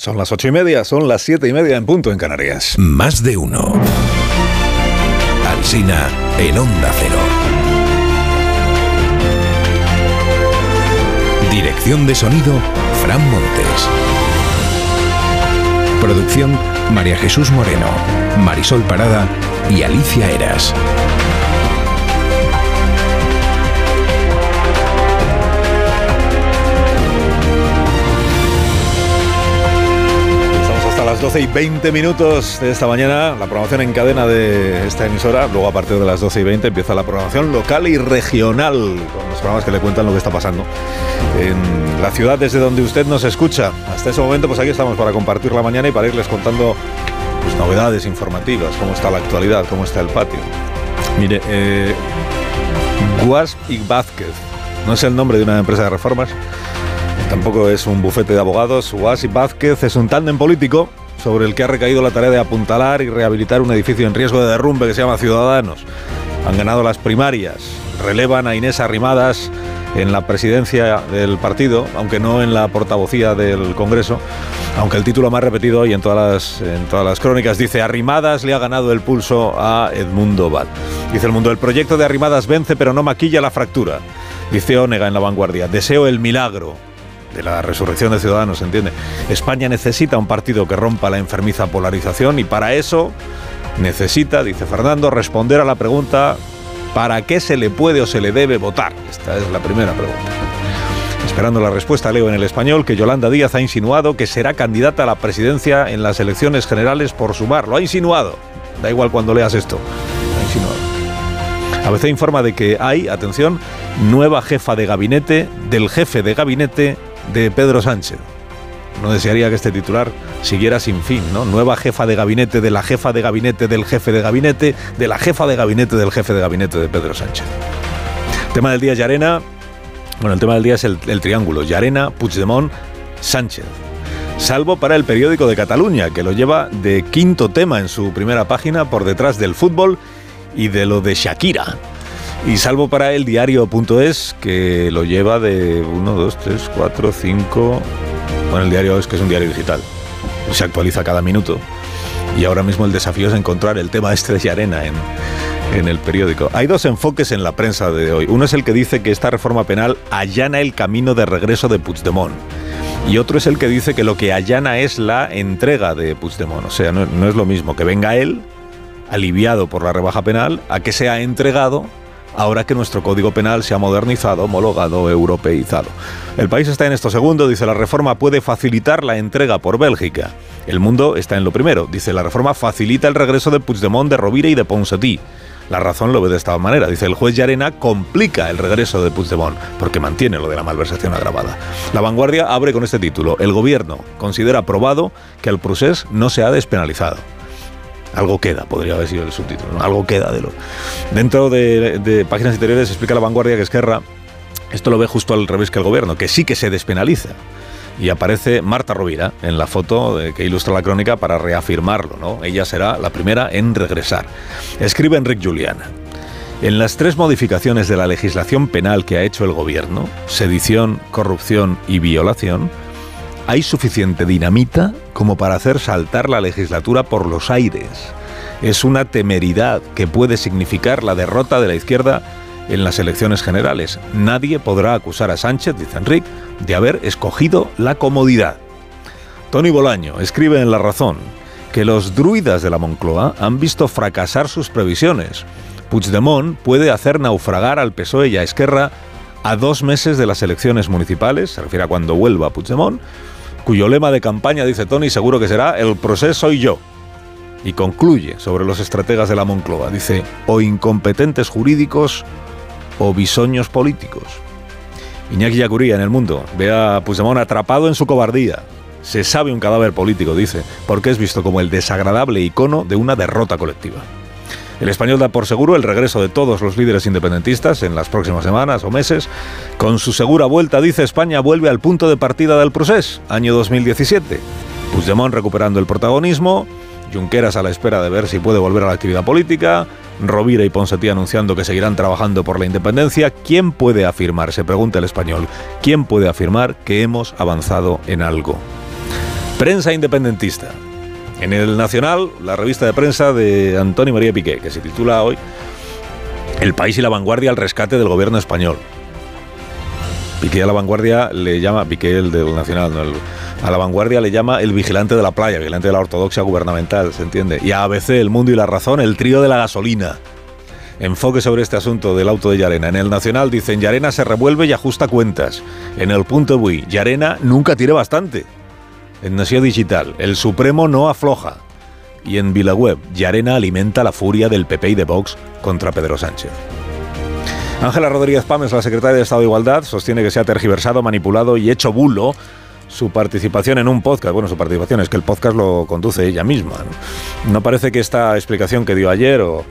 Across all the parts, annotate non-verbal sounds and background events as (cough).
Son las ocho y media, son las siete y media en punto en Canarias. Más de uno. Alsina en Onda Cero. Dirección de sonido, Fran Montes. Producción, María Jesús Moreno, Marisol Parada y Alicia Eras. Las 12 y 20 minutos de esta mañana, la programación en cadena de esta emisora. Luego, a partir de las 12 y 20, empieza la programación local y regional, con los programas que le cuentan lo que está pasando en la ciudad desde donde usted nos escucha. Hasta ese momento, pues aquí estamos para compartir la mañana y para irles contando pues, novedades informativas, cómo está la actualidad, cómo está el patio. Mire, eh, y Vázquez, no es el nombre de una empresa de reformas, tampoco es un bufete de abogados. Guas y Vázquez es un tándem político sobre el que ha recaído la tarea de apuntalar y rehabilitar un edificio en riesgo de derrumbe que se llama Ciudadanos. Han ganado las primarias, relevan a Inés Arrimadas en la presidencia del partido, aunque no en la portavocía del Congreso, aunque el título más repetido hoy en todas las, en todas las crónicas dice Arrimadas le ha ganado el pulso a Edmundo Val. Dice el mundo, el proyecto de Arrimadas vence pero no maquilla la fractura. Dice Onega en la vanguardia, deseo el milagro de la resurrección de Ciudadanos, ¿entiende? España necesita un partido que rompa la enfermiza polarización y para eso necesita, dice Fernando, responder a la pregunta ¿Para qué se le puede o se le debe votar? Esta es la primera pregunta. Esperando la respuesta, leo en el español que Yolanda Díaz ha insinuado que será candidata a la presidencia en las elecciones generales por sumar. Lo ha insinuado. Da igual cuando leas esto. Lo ha insinuado. ABC informa de que hay, atención, nueva jefa de gabinete del jefe de gabinete de Pedro Sánchez. No desearía que este titular siguiera sin fin, ¿no? Nueva jefa de gabinete de la jefa de gabinete del jefe de gabinete de la jefa de gabinete del jefe de gabinete de Pedro Sánchez. Tema del día Yarena. Bueno, el tema del día es el, el triángulo Yarena, Puigdemont, Sánchez. Salvo para el periódico de Cataluña, que lo lleva de quinto tema en su primera página por detrás del fútbol y de lo de Shakira. Y salvo para el diario.es, que lo lleva de 1, 2, 3, 4, 5, bueno, el diario es que es un diario digital. Se actualiza cada minuto. Y ahora mismo el desafío es encontrar el tema Estrella Arena en, en el periódico. Hay dos enfoques en la prensa de hoy. Uno es el que dice que esta reforma penal allana el camino de regreso de Puigdemont. Y otro es el que dice que lo que allana es la entrega de Puigdemont. O sea, no, no es lo mismo que venga él, aliviado por la rebaja penal, a que sea entregado ahora que nuestro código penal se ha modernizado, homologado, europeizado. El país está en esto segundo, dice la reforma puede facilitar la entrega por Bélgica. El mundo está en lo primero, dice la reforma facilita el regreso de Puigdemont, de Rovira y de Ponsatí. La razón lo ve de esta manera. Dice, el juez Llarena complica el regreso de Puigdemont porque mantiene lo de la malversación agravada. La vanguardia abre con este título. El gobierno considera probado que el procés no se ha despenalizado. Algo queda, podría haber sido el subtítulo. Algo queda de lo. Dentro de, de páginas interiores explica la vanguardia que Esquerra esto lo ve justo al revés que el gobierno, que sí que se despenaliza. Y aparece Marta Rovira en la foto que ilustra la crónica para reafirmarlo, ¿no? Ella será la primera en regresar. Escribe Enrique Juliana. En las tres modificaciones de la legislación penal que ha hecho el gobierno, sedición, corrupción y violación, hay suficiente dinamita como para hacer saltar la legislatura por los aires. Es una temeridad que puede significar la derrota de la izquierda en las elecciones generales. Nadie podrá acusar a Sánchez, dice Enrique, de haber escogido la comodidad. Tony Bolaño escribe en La Razón que los druidas de la Moncloa han visto fracasar sus previsiones. Puigdemont puede hacer naufragar al PSOE y a Esquerra a dos meses de las elecciones municipales, se refiere a cuando vuelva Puigdemont, cuyo lema de campaña, dice Tony, seguro que será el proceso soy yo. Y concluye sobre los estrategas de la Moncloa, dice, o incompetentes jurídicos o bisoños políticos. Iñaki Yacuría en el mundo ve a Puigdemont atrapado en su cobardía. Se sabe un cadáver político, dice, porque es visto como el desagradable icono de una derrota colectiva. El español da por seguro el regreso de todos los líderes independentistas en las próximas semanas o meses. Con su segura vuelta, dice España, vuelve al punto de partida del proceso, año 2017. Puigdemont recuperando el protagonismo, Junqueras a la espera de ver si puede volver a la actividad política, Rovira y Ponsatí anunciando que seguirán trabajando por la independencia. ¿Quién puede afirmar, se pregunta el español, quién puede afirmar que hemos avanzado en algo? Prensa independentista. En el Nacional, la revista de prensa de Antonio María Piqué, que se titula hoy El país y la vanguardia al rescate del gobierno español. Piqué a la vanguardia le llama, Piqué el del Nacional, a la vanguardia le llama el vigilante de la playa, vigilante de la ortodoxia gubernamental, ¿se entiende? Y a ABC, El Mundo y la Razón, el trío de la gasolina. Enfoque sobre este asunto del auto de Yarena. En el Nacional dicen Yarena se revuelve y ajusta cuentas. En el punto Bui, Yarena nunca tiene bastante. En Nación Digital, el Supremo no afloja. Y en Vilaweb, Yarena alimenta la furia del PP y de Vox contra Pedro Sánchez. Ángela Rodríguez Pámez, la secretaria de Estado de Igualdad, sostiene que se ha tergiversado, manipulado y hecho bulo su participación en un podcast. Bueno, su participación es que el podcast lo conduce ella misma. No, no parece que esta explicación que dio ayer o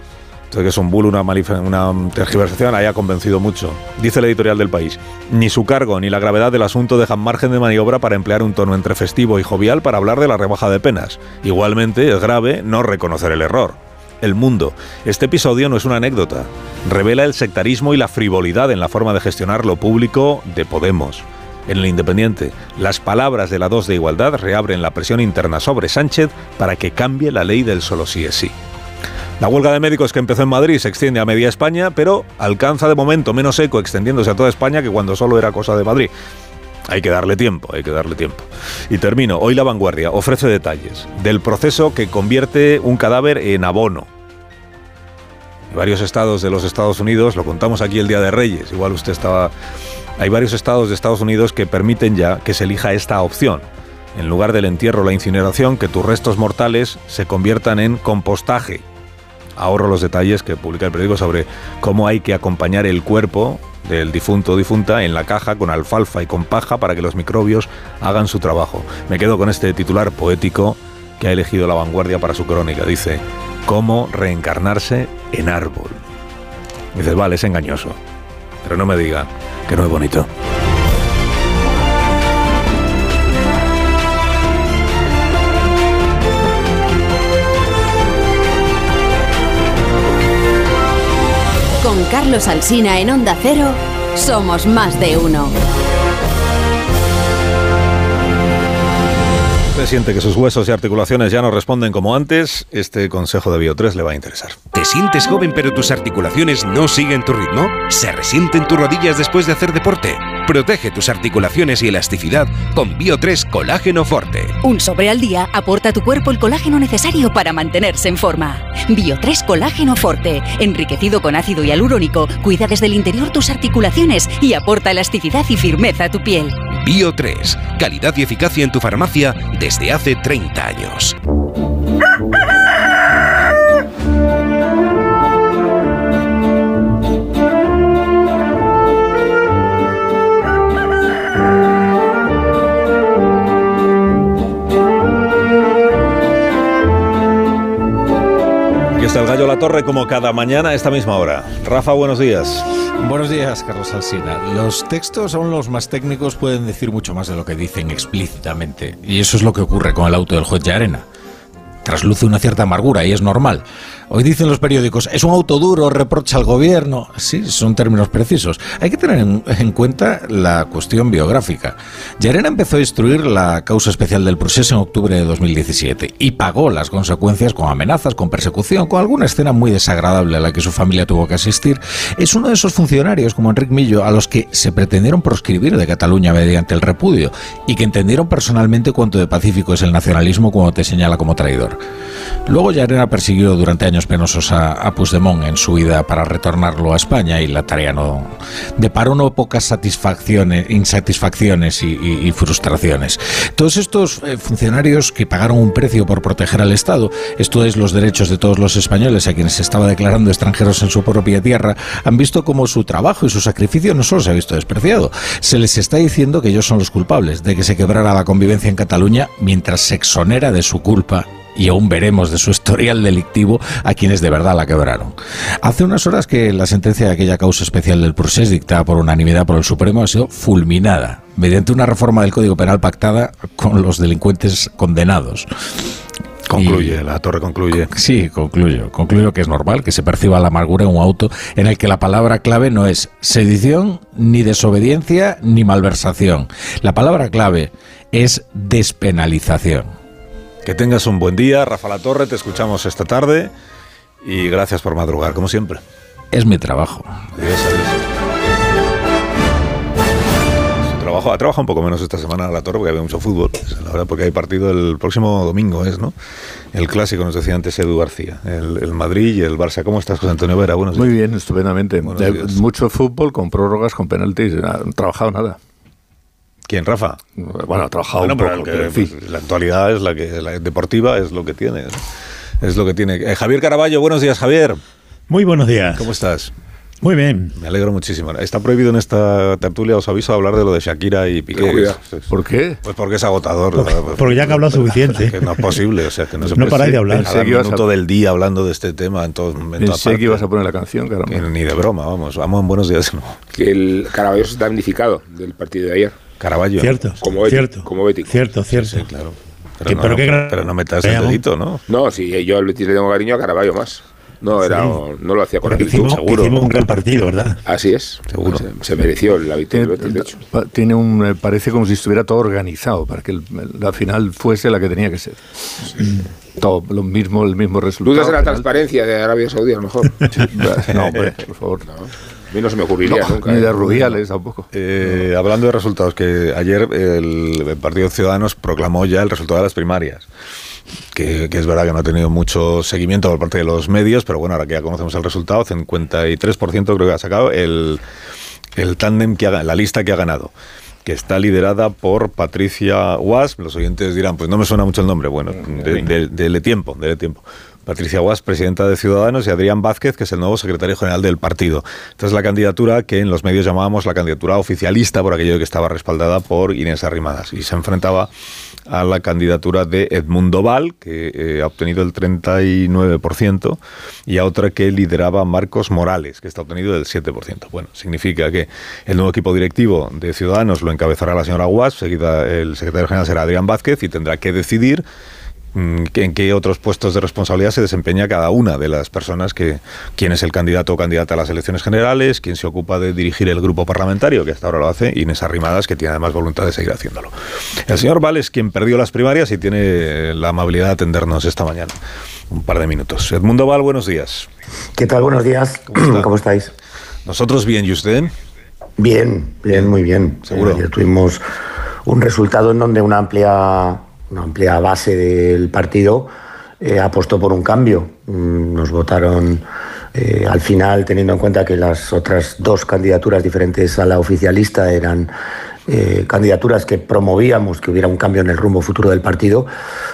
que es un bulo, una, una tergiversación, haya convencido mucho. Dice el editorial del país, ni su cargo ni la gravedad del asunto dejan margen de maniobra para emplear un tono entre festivo y jovial para hablar de la rebaja de penas. Igualmente es grave no reconocer el error. El mundo. Este episodio no es una anécdota. Revela el sectarismo y la frivolidad en la forma de gestionar lo público de Podemos. En el Independiente, las palabras de la 2 de igualdad reabren la presión interna sobre Sánchez para que cambie la ley del solo sí es sí. La huelga de médicos que empezó en Madrid se extiende a media España, pero alcanza de momento menos eco extendiéndose a toda España que cuando solo era cosa de Madrid. Hay que darle tiempo, hay que darle tiempo. Y termino. Hoy La Vanguardia ofrece detalles del proceso que convierte un cadáver en abono. varios estados de los Estados Unidos, lo contamos aquí el Día de Reyes, igual usted estaba... Hay varios estados de Estados Unidos que permiten ya que se elija esta opción. En lugar del entierro o la incineración, que tus restos mortales se conviertan en compostaje. Ahorro los detalles que publica el periódico sobre cómo hay que acompañar el cuerpo del difunto o difunta en la caja con alfalfa y con paja para que los microbios hagan su trabajo. Me quedo con este titular poético que ha elegido la vanguardia para su crónica. Dice, ¿cómo reencarnarse en árbol? Dices, vale, es engañoso, pero no me diga que no es bonito. Carlos Alsina en Onda Cero, somos más de uno. Usted siente que sus huesos y articulaciones ya no responden como antes, este consejo de Bio3 le va a interesar. ¿Te sientes joven pero tus articulaciones no siguen tu ritmo? ¿Se resienten tus rodillas después de hacer deporte? Protege tus articulaciones y elasticidad con Bio3 Colágeno Forte. Un sobre al día aporta a tu cuerpo el colágeno necesario para mantenerse en forma. Bio3 Colágeno Forte, enriquecido con ácido hialurónico, cuida desde el interior tus articulaciones y aporta elasticidad y firmeza a tu piel. Bio 3, calidad y eficacia en tu farmacia desde hace 30 años. (laughs) Aquí está el gallo La Torre como cada mañana a esta misma hora. Rafa, buenos días. Buenos días, Carlos Alsina. Los textos, aún los más técnicos, pueden decir mucho más de lo que dicen explícitamente. Y eso es lo que ocurre con el auto del juez de arena. Trasluce una cierta amargura y es normal. Hoy dicen los periódicos, es un auto duro, reprocha al gobierno. Sí, son términos precisos. Hay que tener en, en cuenta la cuestión biográfica. Llarena empezó a instruir la causa especial del proceso en octubre de 2017 y pagó las consecuencias con amenazas, con persecución, con alguna escena muy desagradable a la que su familia tuvo que asistir. Es uno de esos funcionarios como Enrique Millo a los que se pretendieron proscribir de Cataluña mediante el repudio y que entendieron personalmente cuánto de pacífico es el nacionalismo cuando te señala como traidor. Luego Llarena persiguió durante años penosos a, a Puigdemont en su ida para retornarlo a España y la tarea no deparó no pocas satisfacciones, insatisfacciones y frustraciones. Todos estos eh, funcionarios que pagaron un precio por proteger al Estado, esto es los derechos de todos los españoles a quienes se estaba declarando extranjeros en su propia tierra, han visto como su trabajo y su sacrificio no solo se ha visto despreciado, se les está diciendo que ellos son los culpables de que se quebrara la convivencia en Cataluña mientras se exonera de su culpa y aún veremos de su historial delictivo a quienes de verdad la quebraron. Hace unas horas que la sentencia de aquella causa especial del procés dictada por unanimidad por el Supremo ha sido fulminada mediante una reforma del Código Penal pactada con los delincuentes condenados. Concluye, Y- La Torre concluye. Sí, concluyo. Concluyo que es normal que se perciba la amargura en un auto en el que la palabra clave no es sedición, ni desobediencia, ni malversación. La palabra clave es despenalización. Que tengas un buen día, Rafa La Torre, te escuchamos esta tarde y gracias por madrugar, como siempre. Es mi trabajo. Adiós, adiós. Trabajo, ha trabajado un poco menos esta semana la torre porque había mucho fútbol. La verdad, porque hay partido el próximo domingo, es, ¿no? El clásico, nos decía antes Edu García. El, Madrid y el Barça. ¿Cómo estás, José Antonio Vera? Buenos días. Muy bien, estupendamente. mucho fútbol con prórrogas, con penaltis. No trabajado nada. ¿Quién, Rafa? Bueno, ha trabajado un poco, pero, en fin. La actualidad es la que la deportiva es lo que tiene. Es lo que tiene. Eh, Javier Caraballo, buenos días, Javier. Muy buenos días. ¿Cómo estás? Muy bien. Me alegro muchísimo. Está prohibido en esta tertulia, os aviso, hablar de lo de Shakira y Piqué. ¿Por qué? Pues porque es agotador. Porque, ya que ha hablado (laughs) suficiente. Que (laughs) no es posible, o sea, que no se No paráis de hablar. Cada minuto del día hablando de este tema en todo momento. Pensé que ibas a poner la canción, claro. Ni de broma, vamos. Vamos en buenos días. Que el Caraballo está damnificado del partido de ayer. Caraballo. Cierto. Como ético. Cierto. Como bético. Cierto, cierto. Sí, claro. Pero, no, pero, no, metas el dedito, ¿no? No, sí, yo le tengo cariño a Caraballo más. No, era, no lo hacía con el hicimos, seguro. Hicimos un gran partido, ¿verdad? Así es, seguro. Se, mereció la victoria, de hecho. Tiene un, eh, parece como si estuviera todo organizado para que la final fuese la que tenía que ser. Todo lo mismo, el mismo resultado. ¿Dudas de la transparencia de Arabia Saudí, a lo mejor? (laughs) no, hombre, por favor. No. A mí no se me ocurriría nunca. Ni de ¿eh? Rubiales tampoco. Eh, hablando de resultados, que ayer el Partido Ciudadanos proclamó ya el resultado de las primarias que, es verdad que no ha tenido mucho seguimiento por parte de los medios, pero bueno, ahora que ya conocemos el resultado, 53% creo que ha sacado el, el tándem que ha, la lista que ha ganado que está liderada por Patricia Wasp. Los oyentes dirán, pues no me suena mucho el nombre. Bueno, dele tiempo, dele tiempo. Patricia Guas, presidenta de Ciudadanos, y Adrián Vázquez, que es el nuevo secretario general del partido. Esta es la candidatura que en los medios llamábamos la candidatura oficialista, por aquello que estaba respaldada por Inés Arrimadas, y se enfrentaba a la candidatura de Edmundo Val, que eh, ha obtenido el 39%, y a otra que lideraba Marcos Morales, que está obtenido el 7%. Bueno, significa que el nuevo equipo directivo de Ciudadanos lo encabezará la señora Guas, seguida el secretario general será Adrián Vázquez, y tendrá que decidir en qué otros puestos de responsabilidad se desempeña cada una de las personas que quién es el candidato o candidata a las elecciones generales, quién se ocupa de dirigir el grupo parlamentario, que hasta ahora lo hace, Inés Arrimadas, que tiene además voluntad de seguir haciéndolo. El señor Val es quien perdió las primarias y tiene la amabilidad de atendernos esta mañana. Un par de minutos. Edmundo Val, buenos días. ¿Qué tal? Buenos días. ¿Cómo, estáis? Nosotros bien, ¿y usted? Bien, bien, muy bien. Seguro. ayer tuvimos un resultado en donde una amplia una amplia base del partido eh, apostó por un cambio. Mm, nos votaron eh, al final, teniendo en cuenta que las otras dos candidaturas diferentes a la oficialista eran eh, candidaturas que promovíamos que hubiera un cambio en el rumbo futuro del partido,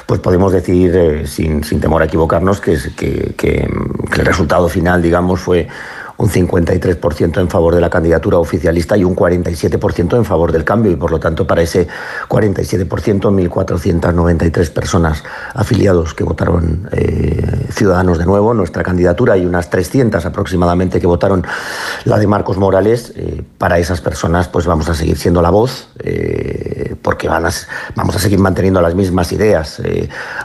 pues podemos decir, sin, temor a equivocarnos, que, el resultado final, digamos, fue un 53% en favor de la candidatura oficialista y un 47% en favor del cambio. Y por lo tanto, para ese 47%, 1.493 personas afiliados que votaron eh, Ciudadanos de nuevo, nuestra candidatura, y unas 300 aproximadamente que votaron la de Marcos Morales. Eh, para esas personas, pues vamos a seguir siendo la voz, eh, porque van a, vamos a seguir manteniendo las mismas ideas,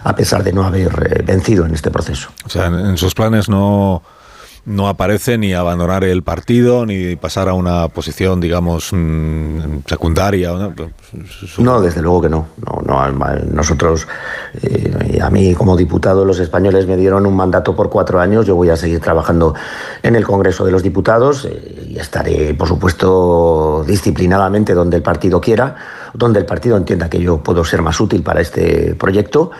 a pesar de no haber vencido en este proceso. O sea, en sus planes no no aparece ni abandonar el partido ni pasar a una posición, digamos, mm, secundaria. ¿no? desde luego que no. no, nosotros, eh, a mí como diputado, los españoles me dieron un mandato por cuatro años. Yo voy a seguir trabajando en el Congreso de los Diputados eh, y estaré, por supuesto, disciplinadamente donde el partido quiera, donde el partido entienda que yo puedo ser más útil para este proyecto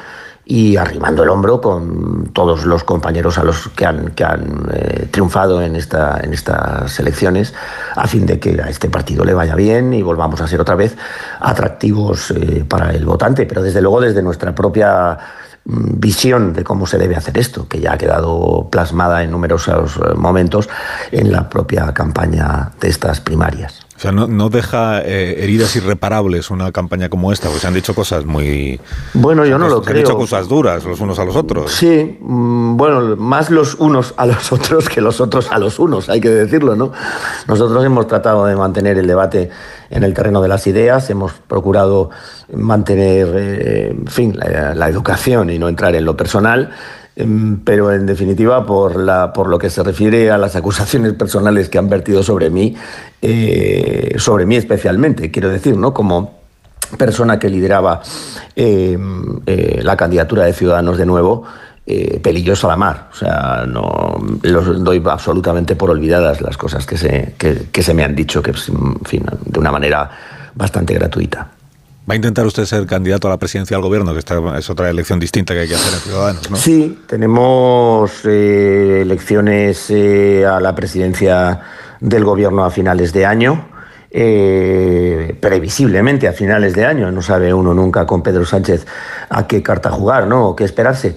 y arrimando el hombro con todos los compañeros a los que han, que han eh, triunfado en, esta, en estas elecciones, a fin de que a este partido le vaya bien y volvamos a ser otra vez atractivos eh, para el votante, pero desde luego desde nuestra propia mm, visión de cómo se debe hacer esto, que ya ha quedado plasmada en numerosos eh, momentos en la propia campaña de estas primarias. O sea, no, deja eh, heridas irreparables una campaña como esta, porque se han dicho cosas muy... Bueno, yo no lo creo. Se han dicho cosas duras los unos a los otros. Sí, mm, bueno, más los unos a los (laughs) otros que los otros a los unos, hay que decirlo, ¿no? Nosotros hemos tratado de mantener el debate en el terreno de las ideas, hemos procurado mantener, eh, en fin, la educación y no entrar en lo personal pero en definitiva, por, la, por lo que se refiere a las acusaciones personales que han vertido sobre mí, eh, sobre mí especialmente, quiero decir, ¿no? Como persona que lideraba eh, eh, la candidatura de Ciudadanos de nuevo, eh, pelillos a la mar. O sea, no los doy absolutamente por olvidadas las cosas que se, que, se me han dicho, que fin, de una manera bastante gratuita. ¿Va a intentar usted ser candidato a la presidencia del gobierno? Que esta es otra elección distinta que hay que hacer en Ciudadanos, ¿no? Sí, tenemos eh, elecciones eh, a la presidencia del gobierno a finales de año. Eh, previsiblemente a finales de año, no sabe uno nunca con Pedro Sánchez a qué carta jugar, ¿no? O qué esperarse.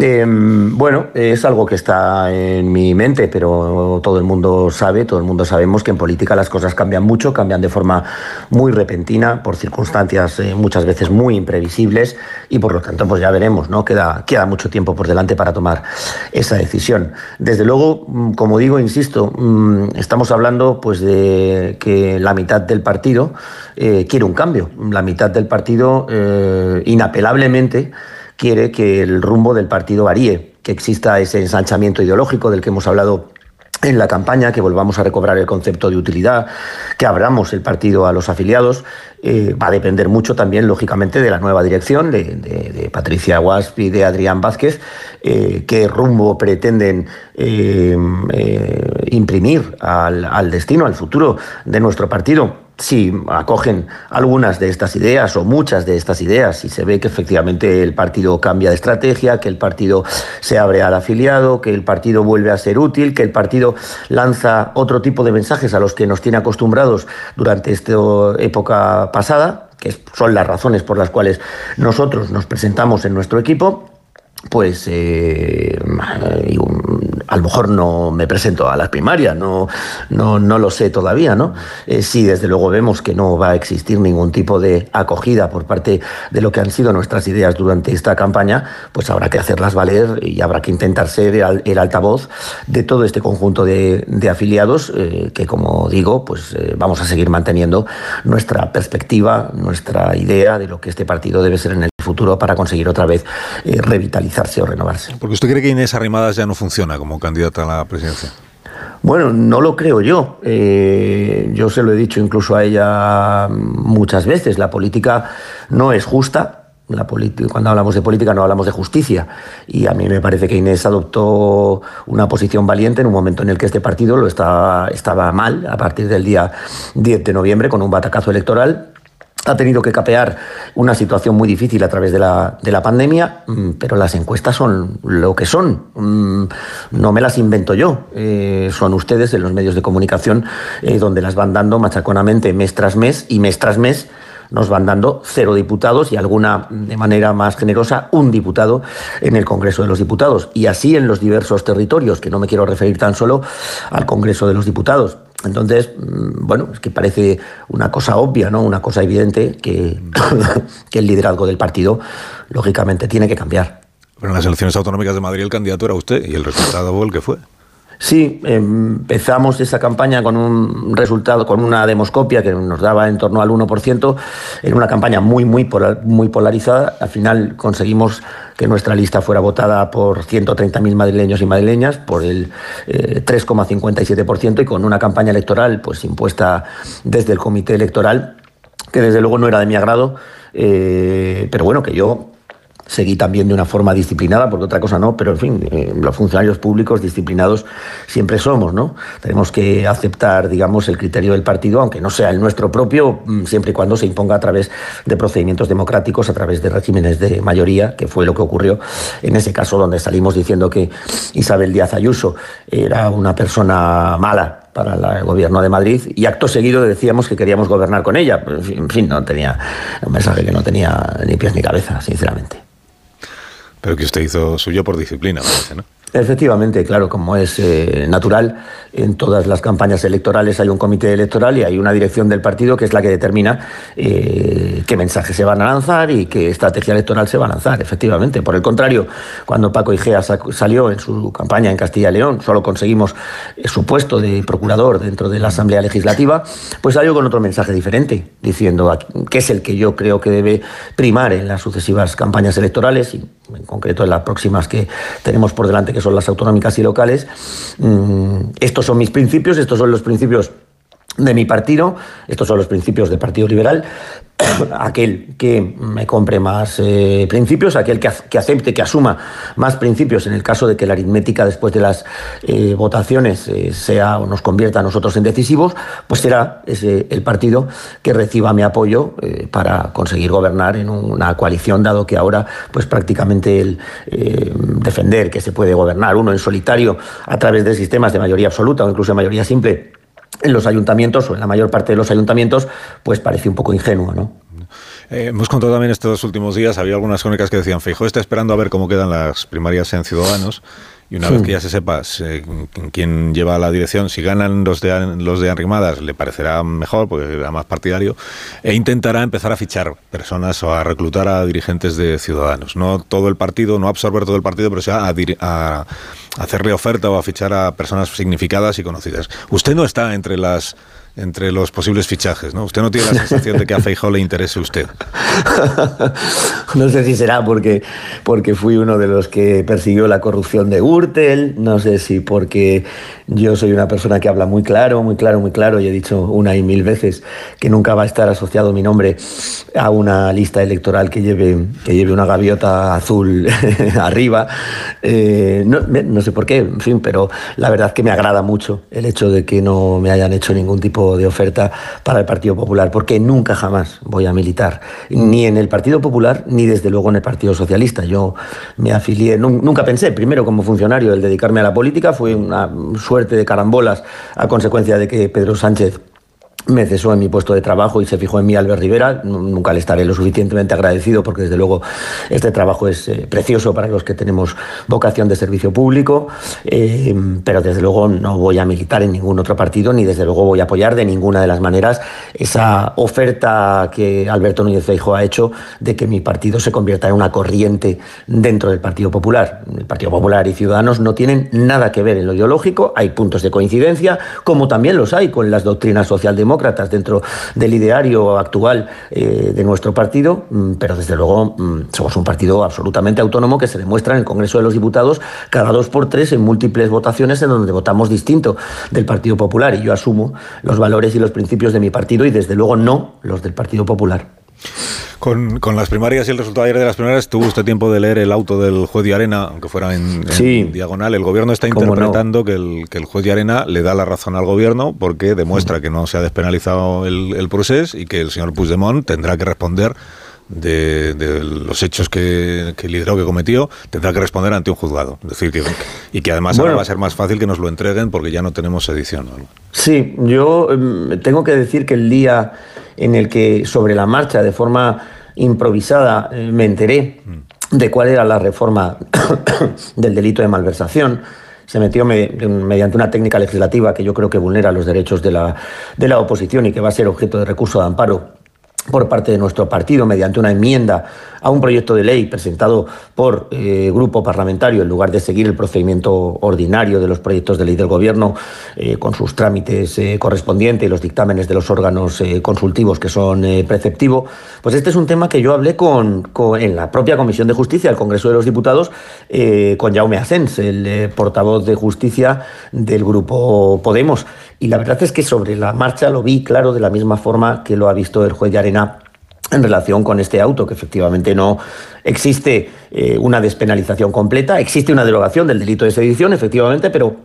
Eh, bueno, es algo que está en mi mente, pero todo el mundo sabe, todo el mundo sabemos que en política las cosas cambian mucho, cambian de forma muy repentina, por circunstancias eh, muchas veces muy imprevisibles, y por lo tanto, pues ya veremos, ¿no? Queda, queda mucho tiempo por delante para tomar esa decisión. Desde luego, mm, como digo, insisto, mm, estamos hablando pues de que la mitad del partido eh, quiere un cambio. La mitad del partido eh, inapelablemente quiere que el rumbo del partido varíe, que exista ese ensanchamiento ideológico del que hemos hablado en la campaña, que volvamos a recobrar el concepto de utilidad, que abramos el partido a los afiliados. Eh, va a depender mucho también, lógicamente, de la nueva dirección de, Patricia Guasp y de Adrián Vázquez, eh, qué rumbo pretenden eh, eh, imprimir al, destino, al futuro de nuestro partido. Si acogen algunas de estas ideas o muchas de estas ideas, si se ve que efectivamente el partido cambia de estrategia, que el partido se abre al afiliado, que el partido vuelve a ser útil, que el partido lanza otro tipo de mensajes a los que nos tiene acostumbrados durante esta época pasada, que son las razones por las cuales nosotros nos presentamos en nuestro equipo, pues eh, a lo mejor no me presento a las primarias, no, no, no lo sé todavía, ¿no? Eh, desde luego vemos que no va a existir ningún tipo de acogida por parte de lo que han sido nuestras ideas durante esta campaña, pues habrá que hacerlas valer y habrá que intentar ser el, altavoz de todo este conjunto de, de afiliados eh, que, como digo, pues eh, vamos a seguir manteniendo nuestra perspectiva, nuestra idea de lo que este partido debe ser en el futuro para conseguir otra vez eh, revitalizarse o renovarse. Porque usted cree que Inés Arrimadas ya no funciona como candidata a la presidencia. Bueno, no lo creo yo. Eh, yo se lo he dicho incluso a ella muchas veces. La política no es justa. La cuando hablamos de política no hablamos de justicia. Y a mí me parece que Inés adoptó una posición valiente en un momento en el que este partido lo estaba, estaba mal, a partir del día 10 de noviembre, con un batacazo electoral ha tenido que capear una situación muy difícil a través de la, de la pandemia, mm, pero las encuestas son lo que son. Mm, No me las invento yo. Eh, son ustedes en los medios de comunicación eh, donde las van dando machaconamente mes tras mes y mes tras mes nos van dando cero diputados y alguna de manera más generosa un diputado en el Congreso de los Diputados. Y así en los diversos territorios, que no me quiero referir tan solo al Congreso de los Diputados. Entonces, mm, bueno, es que parece una cosa obvia, ¿no? Una cosa evidente que, (laughs) que el liderazgo del partido, lógicamente, tiene que cambiar. Pero en las elecciones autonómicas de Madrid el candidato era usted y el resultado el que fue. Sí, empezamos esa campaña con un resultado, con una demoscopia que nos daba en torno al 1%, en una campaña muy, muy polarizada. Al final conseguimos que nuestra lista fuera votada por 130.000 madrileños y madrileñas, por el eh, 3,57% y con una campaña electoral pues impuesta desde el comité electoral, que desde luego no era de mi agrado, eh, pero bueno, que yo seguí también de una forma disciplinada, porque otra cosa no, pero en fin, eh, los funcionarios públicos disciplinados siempre somos, ¿no? Tenemos que aceptar, digamos, el criterio del partido, aunque no sea el nuestro propio, mm, siempre y cuando se imponga a través de procedimientos democráticos, a través de regímenes de mayoría, que fue lo que ocurrió en ese caso donde salimos diciendo que Isabel Díaz Ayuso era una persona mala para el gobierno de Madrid y acto seguido decíamos que queríamos gobernar con ella. Fin, en fin, no tenía un mensaje que no tenía ni pies ni cabeza, sinceramente. Pero que usted hizo suyo por disciplina, parece, ¿no? Efectivamente, claro, como es eh, natural, en todas las campañas electorales hay un comité electoral y hay una dirección del partido que es la que determina eh, qué mensajes se van a lanzar y qué estrategia electoral se va a lanzar, efectivamente. Por el contrario, cuando Paco Igea salió en su campaña en Castilla y León, solo conseguimos eh, su puesto de procurador dentro de la Asamblea Legislativa, pues salió con otro mensaje diferente, diciendo que es el que yo creo que debe primar en las sucesivas campañas electorales en concreto en las próximas que tenemos por delante, que son las autonómicas y locales. Mm, estos son mis principios, estos son los principios de mi partido, estos son los principios del Partido Liberal, (coughs) aquel que me compre más eh, principios, aquel que, acepte, que asuma más principios en el caso de que la aritmética después de las eh, votaciones eh, sea o nos convierta a nosotros en decisivos, pues será ese el partido que reciba mi apoyo para conseguir gobernar en una coalición, dado que ahora pues prácticamente el defender que se puede gobernar uno en solitario a través de sistemas de mayoría absoluta o incluso de mayoría simple en los ayuntamientos o en la mayor parte de los ayuntamientos, pues parece un poco ingenuo, ¿no? Eh, hemos contado también estos últimos días, había algunas crónicas que decían, Feijóo está esperando a ver cómo quedan las primarias en Ciudadanos y una vez que ya se sepa quién lleva la dirección, si ganan los de, los de Arrimadas, le parecerá mejor, porque era más partidario, e intentará empezar a fichar personas o a reclutar a dirigentes de Ciudadanos. No todo el partido, no absorber todo el partido, pero sea a, a hacerle oferta o a fichar a personas significadas y conocidas. Usted no está entre las entre los posibles fichajes, ¿no? Usted no tiene la sensación de que a Feijóo le interese usted. (laughs) no sé si será porque, porque fui uno de los que persiguió la corrupción de Gürtel, no sé si porque yo soy una persona que habla muy claro, muy claro, muy claro, y he dicho una y mil veces que nunca va a estar asociado mi nombre a una lista electoral que lleve, que lleve una gaviota azul (laughs) arriba. Eh, no, sé por qué, en fin, pero la verdad que me agrada mucho el hecho de que no me hayan hecho ningún tipo de oferta para el Partido Popular, porque nunca jamás voy a militar, ni en el Partido Popular, ni desde luego en el Partido Socialista. Yo me afilié, nunca pensé, primero como funcionario, el dedicarme a la política, fue una suerte de carambolas a consecuencia de que Pedro Sánchez me cesó en mi puesto de trabajo y se fijó en mí Albert Rivera. Nunca le estaré lo suficientemente agradecido porque desde luego este trabajo es eh, precioso para los que tenemos vocación de servicio público, eh, pero desde luego no voy a militar en ningún otro partido ni desde luego voy a apoyar de ninguna de las maneras esa oferta que Alberto Núñez Feijóo ha hecho de que mi partido se convierta en una corriente dentro del Partido Popular. El Partido Popular y Ciudadanos no tienen nada que ver en lo ideológico, hay puntos de coincidencia, como también los hay con las doctrinas socialdemócratas dentro del ideario actual eh, de nuestro partido, mm, pero desde luego mm, somos un partido absolutamente autónomo que se demuestra en el Congreso de los Diputados cada dos por tres en múltiples votaciones en donde votamos distinto del Partido Popular y yo asumo los valores y los principios de mi partido y desde luego no los del Partido Popular. Con, las primarias y el resultado ayer de las primarias, tuvo usted tiempo de leer el auto del juez de Arena, aunque fuera en, diagonal. El gobierno está interpretando que, el, que el juez de Arena le da la razón al gobierno porque demuestra que no se ha despenalizado el, el procés y que el señor Puigdemont tendrá que responder de, los hechos que, que, lideró, que cometió, tendrá que responder ante un juzgado. Es decir, que, y que además ahora va a ser más fácil que nos lo entreguen porque ya no tenemos edición. Sí, yo em, tengo que decir que el día en el que sobre la marcha, de forma improvisada, eh, me enteré de cuál era la reforma (coughs) del delito de malversación, se metió mediante una técnica legislativa que yo creo que vulnera los derechos de la, de la oposición y que va a ser objeto de recurso de amparo por parte de nuestro partido mediante una enmienda a un proyecto de ley presentado por eh, grupo parlamentario en lugar de seguir el procedimiento ordinario de los proyectos de ley del Gobierno eh, con sus trámites eh, correspondientes y los dictámenes de los órganos consultivos que son preceptivos, pues este es un tema que yo hablé con, en la propia Comisión de Justicia del Congreso de los Diputados con Jaume Asens, el portavoz de Justicia del grupo Podemos. Y la verdad es que sobre la marcha lo vi claro de la misma forma que lo ha visto el juez de Arena en relación con este auto, que efectivamente no existe eh, una despenalización completa, existe una derogación del delito de sedición, efectivamente, pero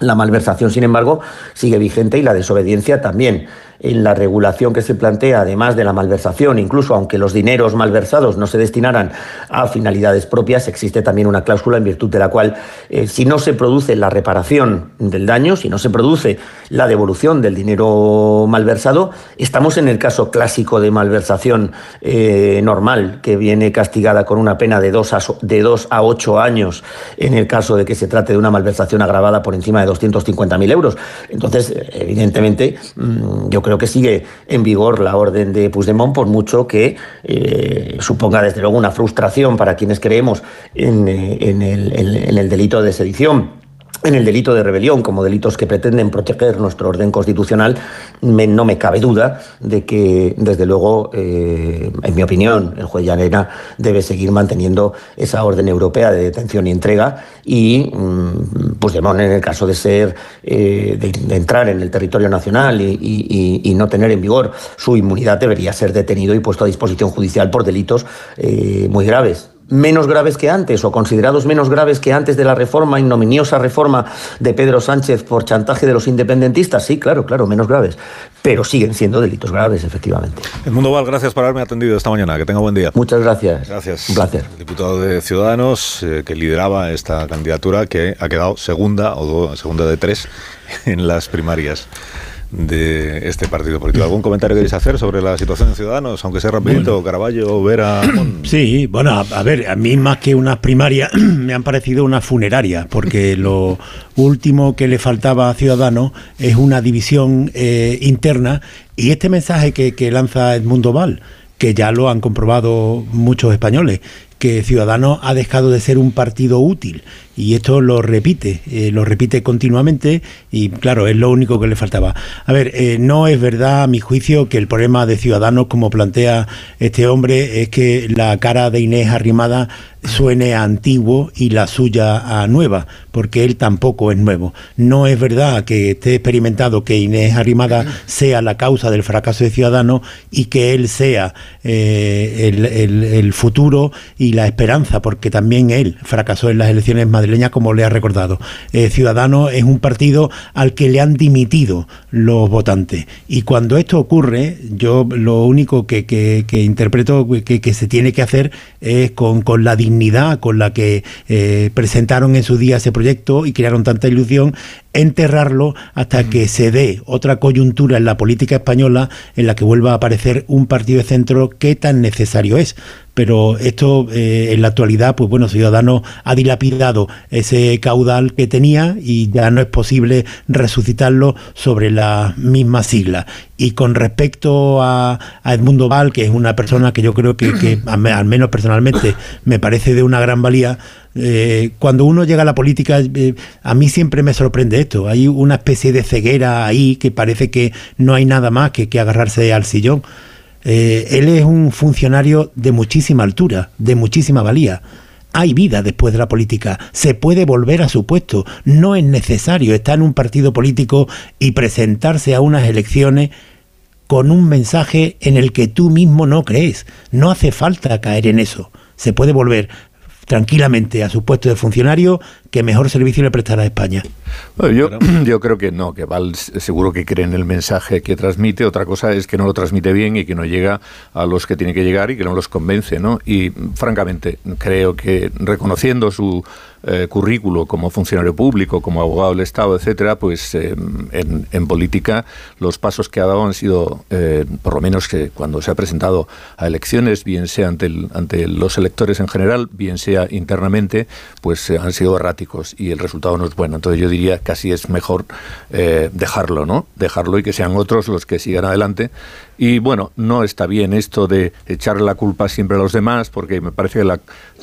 la malversación, sin embargo, sigue vigente y la desobediencia también en la regulación que se plantea, además de la malversación, incluso aunque los dineros malversados no se destinaran a finalidades propias, existe también una cláusula en virtud de la cual, eh, si no se produce la reparación del daño, si no se produce la devolución del dinero malversado, estamos en el caso clásico de malversación eh, normal, que viene castigada con una pena de dos, a, de dos a ocho años en el caso de que se trate de una malversación agravada por encima de 250.000 euros. Entonces, evidentemente, mm, yo creo que sigue en vigor la orden de Puigdemont, por mucho que eh, suponga desde luego una frustración para quienes creemos en, eh, el delito de sedición en el delito de rebelión como delitos que pretenden proteger nuestro orden constitucional, me- no me cabe duda de que, desde luego, eh, en mi opinión, el juez Llanera debe seguir manteniendo esa orden europea de detención y entrega y mm, Puigdemont, en el caso de ser, eh, de, entrar en el territorio nacional y no tener en vigor su inmunidad, debería ser detenido y puesto a disposición judicial por delitos eh, muy graves menos graves que antes o considerados menos graves que antes de la reforma, ignominiosa reforma de Pedro Sánchez por chantaje de los independentistas, sí, claro, claro, menos graves, pero siguen siendo delitos graves, efectivamente. Edmundo Val, gracias por haberme atendido esta mañana. Que tenga buen día. Muchas gracias. Gracias. Un placer. El diputado de Ciudadanos eh, que lideraba esta candidatura que ha quedado segunda o do- segunda de tres (laughs) en las primarias de este partido político. ¿Algún comentario queréis hacer sobre la situación de Ciudadanos? Aunque sea rapidito, Caraballo, Vera... (clears throat) Sí, bueno, a, a ver, a mí más que unas primarias (clears throat) me han parecido unas funerarias, porque lo último que le faltaba a Ciudadanos es una división eh, interna y este mensaje que, que lanza Edmundo Val, que ya lo han comprobado muchos españoles, que Ciudadanos ha dejado de ser un partido útil y esto lo repite, eh, lo repite continuamente y claro, es lo único que le faltaba. A ver, eh, no es verdad a mi juicio que el problema de Ciudadanos, como plantea este hombre, es que la cara de Inés Arrimada suene a antiguo y la suya a nueva, porque él tampoco es nuevo. No es verdad que esté experimentado que Inés Arrimada sea la causa del fracaso de Ciudadanos y que él sea eh, el, el- el futuro y la esperanza, porque también él fracasó en las elecciones madrileñas, como le ha recordado. Eh, Ciudadanos es un partido al que le han dimitido los votantes. Y cuando esto ocurre, yo lo único que, que- que interpreto que, que se tiene que hacer es con, con la dignidad con la que eh, presentaron en su día ese proyecto y crearon tanta ilusión, enterrarlo hasta que se dé otra coyuntura en la política española en la que vuelva a aparecer un partido de centro que tan necesario es. Pero esto eh, en la actualidad, pues bueno, Ciudadanos ha dilapidado ese caudal que tenía y ya no es posible resucitarlo sobre la misma sigla. Y con respecto a, a Edmundo Val, que es una persona que yo creo que, que (clears throat) al me- al menos personalmente me parece de una gran valía, eh, cuando uno llega a la política, eh, a mí siempre me sorprende esto. Hay una especie de ceguera ahí que parece que no hay nada más que, que agarrarse al sillón. Eh, él es un funcionario de muchísima altura, de muchísima valía. Hay vida después de la política, se puede volver a su puesto, no es necesario estar en un partido político y presentarse a unas elecciones con un mensaje en el que tú mismo no crees. No hace falta caer en eso. Se puede volver tranquilamente a su puesto de funcionario que mejor servicio le prestará a España. Bueno, yo, (clears throat) yo creo que no, que Val seguro que cree en el mensaje que transmite. Otra cosa es que no lo transmite bien y que no llega a los que tiene que llegar y que no los convence, ¿no? Y francamente, creo que reconociendo su eh, currículo como funcionario público, como abogado del Estado, etcétera, pues eh, en, en política los pasos que ha dado han sido, eh, por lo menos que cuando se ha presentado a elecciones, bien sea ante, el- ante los electores en general, bien sea internamente, pues han sido erráticos y el resultado no es bueno. Entonces yo diría casi es mejor dejarlo, ¿no? Dejarlo y que sean otros los que sigan adelante. Y bueno, no está bien esto de echarle la culpa siempre a los demás, porque me parece que la,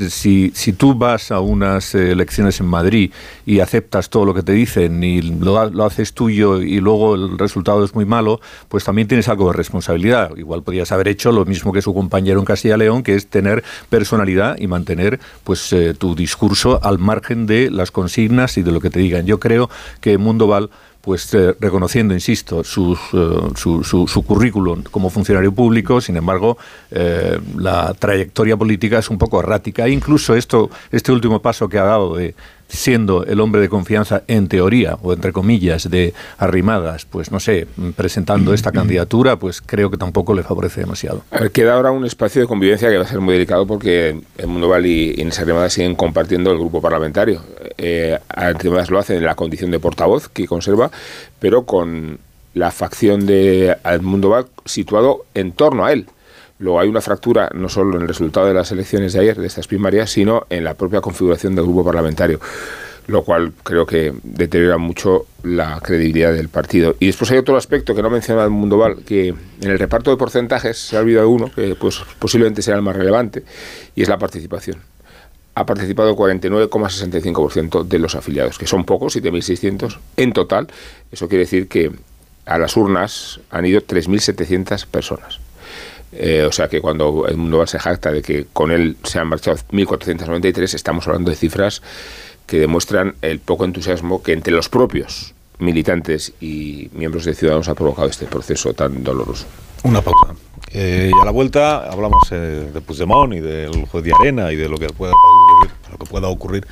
si, si tú vas a unas elecciones en Madrid y aceptas todo lo que te dicen y lo, lo haces tuyo y luego el resultado es muy malo, pues también tienes algo de responsabilidad. Igual podrías haber hecho lo mismo que su compañero en Castilla León, que es tener personalidad y mantener pues eh, tu discurso al margen de las consignas y de lo que te digan. Yo creo que Mundo Val pues eh, reconociendo, insisto, sus, eh, su, su, su currículum como funcionario público, sin embargo, eh, la trayectoria política es un poco errática. E incluso esto, este último paso que ha dado de siendo el hombre de confianza en teoría o entre comillas de arrimadas, pues no sé, presentando esta candidatura, pues creo que tampoco le favorece demasiado. Queda ahora un espacio de convivencia que va a ser muy delicado porque el Mundo Val y Inés Arrimada siguen compartiendo el grupo parlamentario. Eh, lo hacen en la condición de portavoz que conserva, pero con la facción de Mundo Val situado en torno a él. Luego hay una fractura no solo en el resultado de las elecciones de ayer, de estas primarias, sino en la propia configuración del grupo parlamentario, lo cual creo que deteriora mucho la credibilidad del partido. Y después hay otro aspecto que no menciona el Mundo Val, que en el reparto de porcentajes se ha olvidado uno, que pues posiblemente será el más relevante, y es la participación. ha participado el 49,65% de los afiliados, que son pocos, 7.600 en total. Eso quiere decir que a las urnas han ido 3.700 personas. Eh, o sea que cuando el mundo se jacta de que con él se han marchado 1.493, estamos hablando de cifras que demuestran el poco entusiasmo que entre los propios militantes y miembros de Ciudadanos ha provocado este proceso tan doloroso. Una pausa. Eh, y a la vuelta hablamos eh, de Puigdemont y del juez de arena y de lo que pueda lo que pueda ocurrir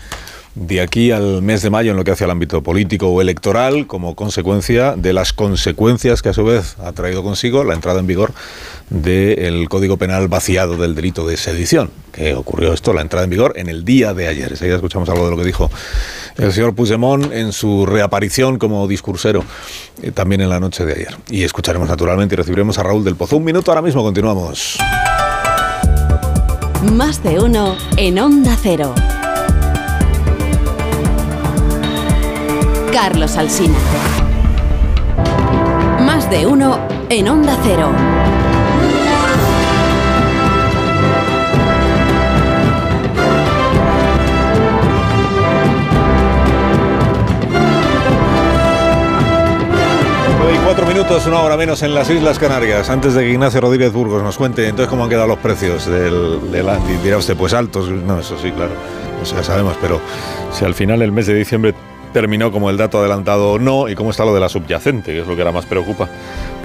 de aquí al mes de mayo en lo que hace al ámbito político o electoral como consecuencia de las consecuencias que a su vez ha traído consigo la entrada en vigor del Código Penal vaciado del delito de sedición, que ocurrió esto, la entrada en vigor en el día de ayer. Enseguida escuchamos algo de lo que dijo el señor Puigdemont en su reaparición como discursero eh, también en la noche de ayer. Y escucharemos naturalmente y recibiremos a Raúl del Pozo. Un minuto, ahora mismo continuamos. Más de uno en Onda Cero. Carlos Alsina. Más de uno en Onda Cero. Cuatro minutos, una hora menos en las Islas Canarias. Antes de que Ignacio Rodríguez Burgos nos cuente entonces cómo han quedado los precios del, del dirá usted, pues altos. No, eso sí, claro. Eso ya sabemos, pero si al final el mes de diciembre terminó como el dato adelantado o no y cómo está lo de la subyacente, que es lo que ahora más preocupa,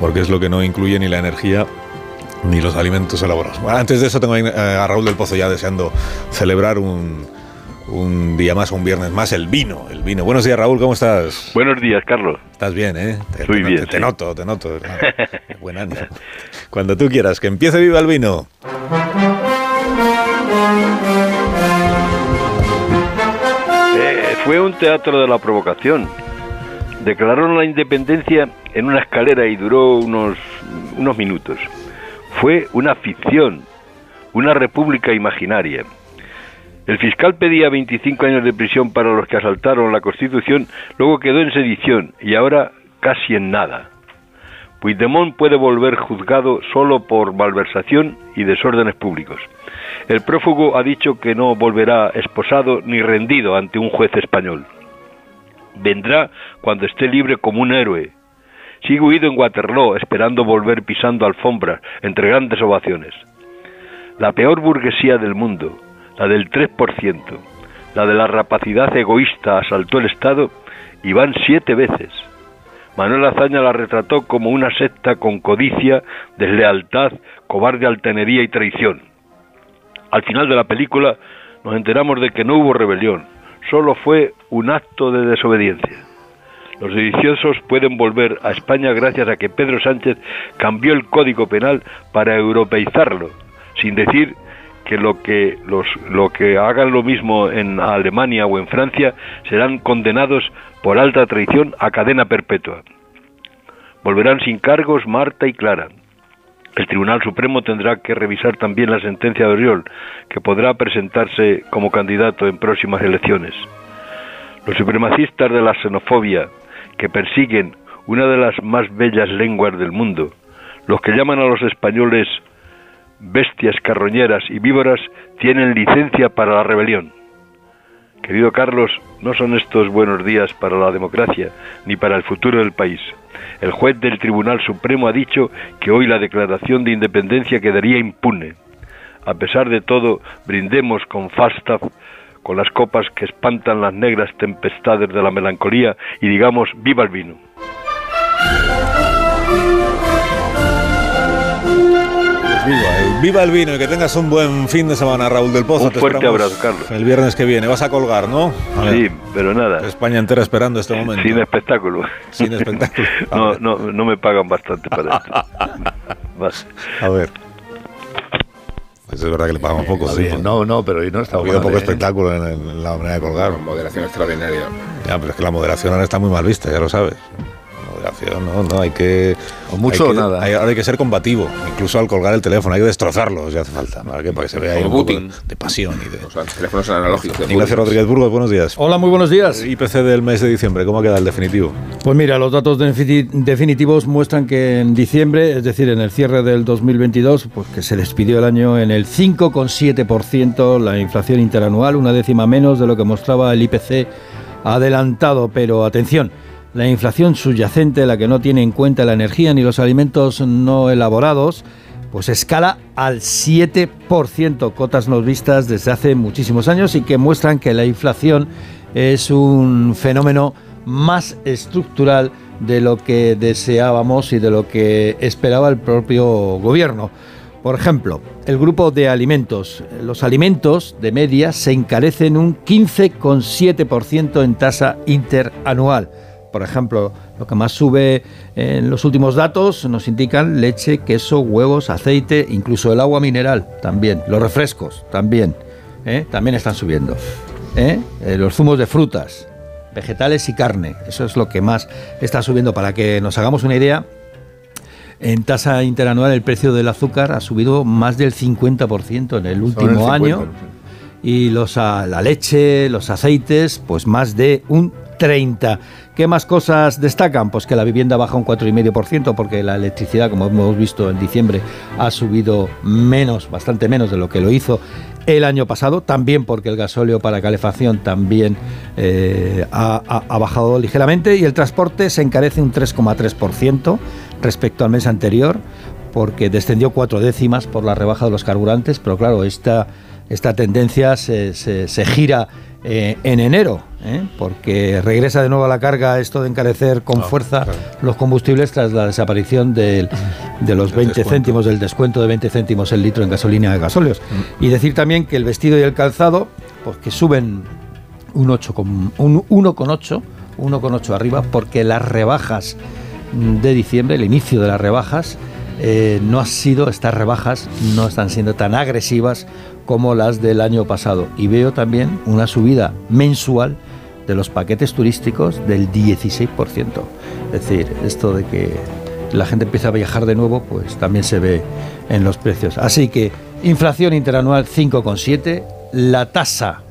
porque es lo que no incluye ni la energía ni los alimentos elaborados. Bueno, antes de eso tengo a Raúl del Pozo ya deseando celebrar un, un día más, un viernes más, el vino, el vino. Buenos días, Raúl, ¿cómo estás? Buenos días, Carlos. Estás bien, ¿eh? Te, Estoy bien. Te, noto, te noto. (laughs) Buen ánimo. Cuando tú quieras, que empiece viva el vino. Fue un teatro de la provocación. Declararon la independencia en una escalera y duró unos, unos minutos. Fue una ficción, una república imaginaria. El fiscal pedía 25 años de prisión para los que asaltaron la Constitución, luego quedó en sedición y ahora casi en nada. Puigdemont puede volver juzgado solo por malversación y desórdenes públicos. El prófugo ha dicho que no volverá esposado ni rendido ante un juez español. Vendrá cuando esté libre como un héroe. Sigue huido en Waterloo, esperando volver pisando alfombras entre grandes ovaciones. La peor burguesía del mundo, la del 3%, la de la rapacidad egoísta asaltó el Estado y van siete veces. Manuel Azaña la retrató como una secta con codicia, deslealtad, cobarde altanería y traición. Al final de la película nos enteramos de que no hubo rebelión, solo fue un acto de desobediencia. Los sediciosos pueden volver a España gracias a que Pedro Sánchez cambió el Código Penal para europeizarlo, sin decir que lo que los lo que hagan lo mismo en Alemania o en Francia serán condenados por alta traición a cadena perpetua. Volverán sin cargos Marta y Clara. El Tribunal Supremo tendrá que revisar también la sentencia de Oriol, que podrá presentarse como candidato en próximas elecciones. Los supremacistas de la xenofobia, que persiguen una de las más bellas lenguas del mundo, los que llaman a los españoles bestias carroñeras y víboras tienen licencia para la rebelión. Querido Carlos, no son estos buenos días para la democracia ni para el futuro del país. El juez del Tribunal Supremo ha dicho que hoy la declaración de independencia quedaría impune. A pesar de todo, brindemos con Falstaff, con las copas que espantan las negras tempestades de la melancolía y digamos viva el vino. Viva el, vino y que tengas un buen fin de semana, Raúl del Pozo. Un fuerte abrazo, Carlos. El viernes que viene. Vas a colgar, ¿no? sí, pero nada. España entera esperando este momento. Sin espectáculo. Sin espectáculo. (laughs) no, no, no me pagan bastante para esto. (laughs) A ver. Pues es verdad que le pagamos poco. Sí, no, no, pero hoy no está Ha habido poco espectáculo en, en, la manera de colgar. Moderación extraordinaria. Ya, pero es que la moderación ahora está muy mal vista, ya lo sabes. No, no, hay que... O mucho hay o que- nada. hay- ahora hay que ser combativo, incluso al colgar el teléfono, hay que destrozarlo si hace falta, para que, para que se vea ahí un Como poco Putin. de pasión y de... O sea, teléfonos analógicos. de Ignacio. Rodríguez Burgos, buenos días. Hola, muy buenos días. IPC del mes de diciembre, ¿cómo queda el definitivo? Pues mira, los datos defi- definitivos muestran que en diciembre, es decir, en el cierre del 2022, pues que se despidió el año en el 5,7% la inflación interanual, una décima menos de lo que mostraba el IPC adelantado. Pero atención, la inflación subyacente, la que no tiene en cuenta la energía ni los alimentos no elaborados, pues escala al 7%, cotas no vistas desde hace muchísimos años y que muestran que la inflación es un fenómeno más estructural de lo que deseábamos y de lo que esperaba el propio gobierno. Por ejemplo, el grupo de alimentos. Los alimentos de media se encarecen un 15,7% en tasa interanual. Por ejemplo, lo que más sube en los últimos datos nos indican leche, queso, huevos, aceite, incluso el agua mineral también, los refrescos también, ¿eh? también están subiendo. ¿eh? Eh, los zumos de frutas, vegetales y carne, eso es lo que más está subiendo. Para que nos hagamos una idea, en tasa interanual el precio del azúcar ha subido más del 50% en el último 50, año y los, a- la leche, los aceites, pues más de un 30. ¿Qué más cosas destacan? Pues que la vivienda baja un 4,5% porque la electricidad, como hemos visto en diciembre, ha subido menos, bastante menos de lo que lo hizo el año pasado. También porque el gasóleo para calefacción también eh, ha, bajado ligeramente y el transporte se encarece un 3,3% respecto al mes anterior porque descendió cuatro décimas por la rebaja de los carburantes, pero claro, esta, esta tendencia se- se gira eh, en enero, ¿eh? porque regresa de nuevo a la carga esto de encarecer con fuerza los combustibles tras la desaparición del- de los 20 céntimos, del descuento de 20 céntimos el litro en gasolina y gasóleos. Y decir también que el vestido y el calzado, pues que suben un 8 con, un 1,8, 1,8 arriba, porque las rebajas mm, de diciembre, el inicio de las rebajas, eh, no ha sido, estas rebajas no están siendo tan agresivas como las del año pasado. Y veo también una subida mensual de los paquetes turísticos del 16%. Es decir, esto de que la gente empieza a viajar de nuevo, pues también se ve en los precios. Así que inflación interanual 5,7, la tasa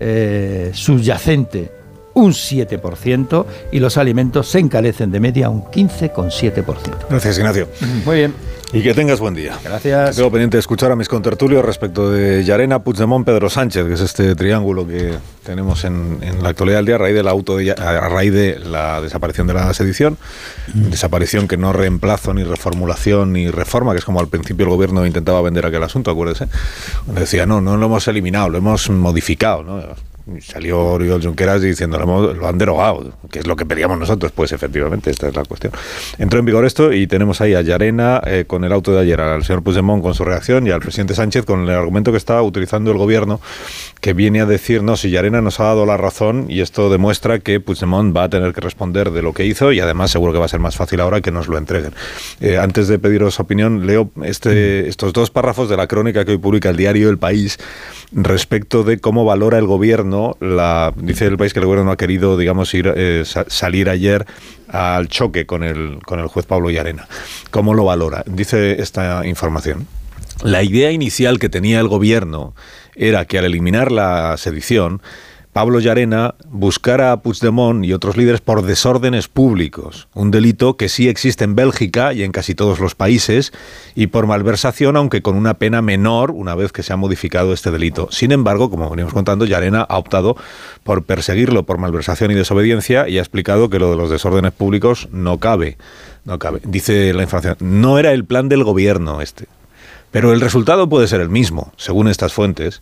eh, subyacente un 7% y los alimentos se encarecen de media un 15,7%. Gracias, Ignacio. Muy bien. Y que tengas buen día. Gracias. Tengo pendiente de escuchar a mis contertulios respecto de Llarena, Puigdemont, Pedro Sánchez, que es este triángulo que tenemos en, en la actualidad del día a raíz de la auto de- a raíz de la desaparición de la sedición, desaparición que no reemplazo ni reformulación ni reforma, que es como al principio el gobierno intentaba vender aquel asunto, acuérdese. Decía, no, no lo hemos eliminado, lo hemos modificado, ¿no? Salió Oriol Junqueras diciendo lo han derogado, que es lo que pedíamos nosotros. Pues efectivamente, esta es la cuestión. Entró en vigor esto y tenemos ahí a Llarena eh, con el auto de ayer, al señor Puigdemont con su reacción y al presidente Sánchez con el argumento que está utilizando el gobierno, que viene a decir, no, si Llarena nos ha dado la razón y esto demuestra que Puigdemont va a tener que responder de lo que hizo y además seguro que va a ser más fácil ahora que nos lo entreguen. Eh, antes de pediros opinión, leo este, estos dos párrafos de la crónica que hoy publica el diario El País respecto de cómo valora el gobierno dice el país que el gobierno no ha querido digamos ir eh, sa- salir ayer al choque con el con el juez Pablo Llarena. Cómo lo valora dice esta información. La idea inicial que tenía el gobierno era que al eliminar la sedición Pablo Llarena buscara a Puigdemont y otros líderes por desórdenes públicos, un delito que sí existe en Bélgica y en casi todos los países, y por malversación, aunque con una pena menor una vez que se ha modificado este delito. Sin embargo, como venimos contando, Llarena ha optado por perseguirlo por malversación y desobediencia y ha explicado que lo de los desórdenes públicos no cabe. No cabe. Dice la información, no era el plan del gobierno este. Pero el resultado puede ser el mismo, según estas fuentes,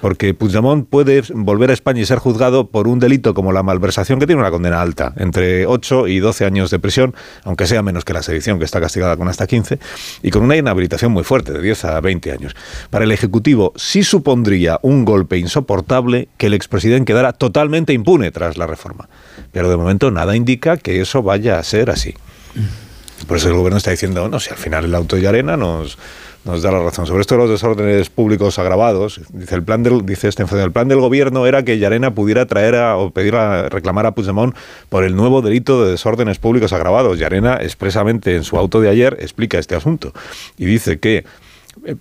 porque Puigdemont puede volver a España y ser juzgado por un delito como la malversación, que tiene una condena alta, entre 8 y 12 años de prisión, aunque sea menos que la sedición, que está castigada con hasta 15, y con una inhabilitación muy fuerte, de 10 a 20 años. Para el Ejecutivo sí supondría un golpe insoportable que el expresidente quedara totalmente impune tras la reforma. Pero de momento nada indica que eso vaya a ser así. Por eso el gobierno está diciendo, no, si al final el auto de Arena nos, nos da la razón. Sobre esto de los desórdenes públicos agravados, dice el plan del, dice este el plan del gobierno era que Llarena pudiera traer a, o pedir a reclamar a Puigdemont por el nuevo delito de desórdenes públicos agravados. Llarena expresamente en su auto de ayer explica este asunto y dice que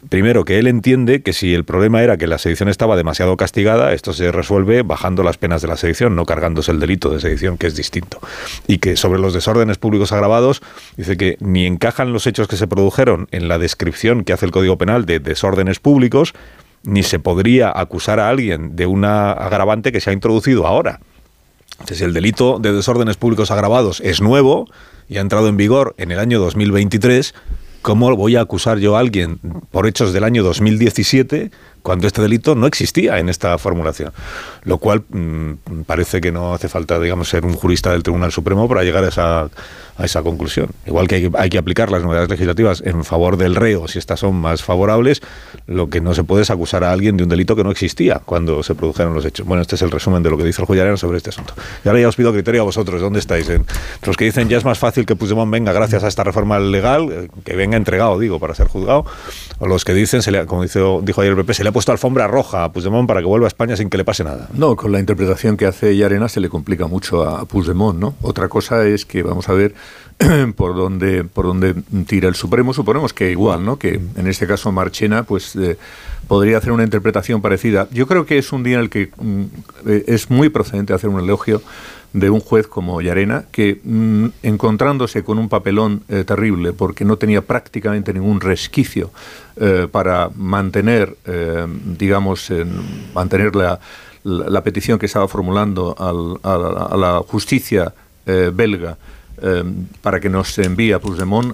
primero, que él entiende que si el problema era que la sedición estaba demasiado castigada, esto se resuelve bajando las penas de la sedición, no cargándose el delito de sedición, que es distinto. Y que sobre los desórdenes públicos agravados, dice que ni encajan los hechos que se produjeron en la descripción que hace el Código Penal de desórdenes públicos, ni se podría acusar a alguien de una agravante que se ha introducido ahora. Entonces, el delito de desórdenes públicos agravados es nuevo y ha entrado en vigor en el año 2023 ¿Cómo voy a acusar yo a alguien por hechos del año 2017 cuando este delito no existía en esta formulación? Lo cual mm, parece que no hace falta, digamos, ser un jurista del Tribunal Supremo para llegar a esa, a esa conclusión. Igual que hay, hay, que aplicar las novedades legislativas en favor del reo, si estas son más favorables, lo que no se puede es acusar a alguien de un delito que no existía cuando se produjeron los hechos. Bueno, este es el resumen de lo que dice el Joyareno sobre este asunto. Y ahora ya os pido criterio a vosotros. ¿Dónde estáis? Los que dicen ya es más fácil que Puigdemont venga gracias a esta reforma legal, eh, que venga entregado, digo, para ser juzgado, o los que dicen, como dijo, dijo ayer el PP, se le ha puesto alfombra roja a Puigdemont para que vuelva a España sin que le pase nada. No, con la interpretación que hace Yarena se le complica mucho a Puigdemont, ¿no? Otra cosa es que, vamos a ver, (clears throat) por donde por donde tira el Supremo suponemos que igual no que en este caso Marchena pues eh, podría hacer una interpretación parecida yo creo que es un día en el que mm, eh, es muy procedente hacer un elogio de un juez como Yarena que mm, encontrándose con un papelón eh, terrible porque no tenía prácticamente ningún resquicio para mantener digamos mantener la, la, petición que estaba formulando al, a, a la justicia belga eh, para que nos envíe a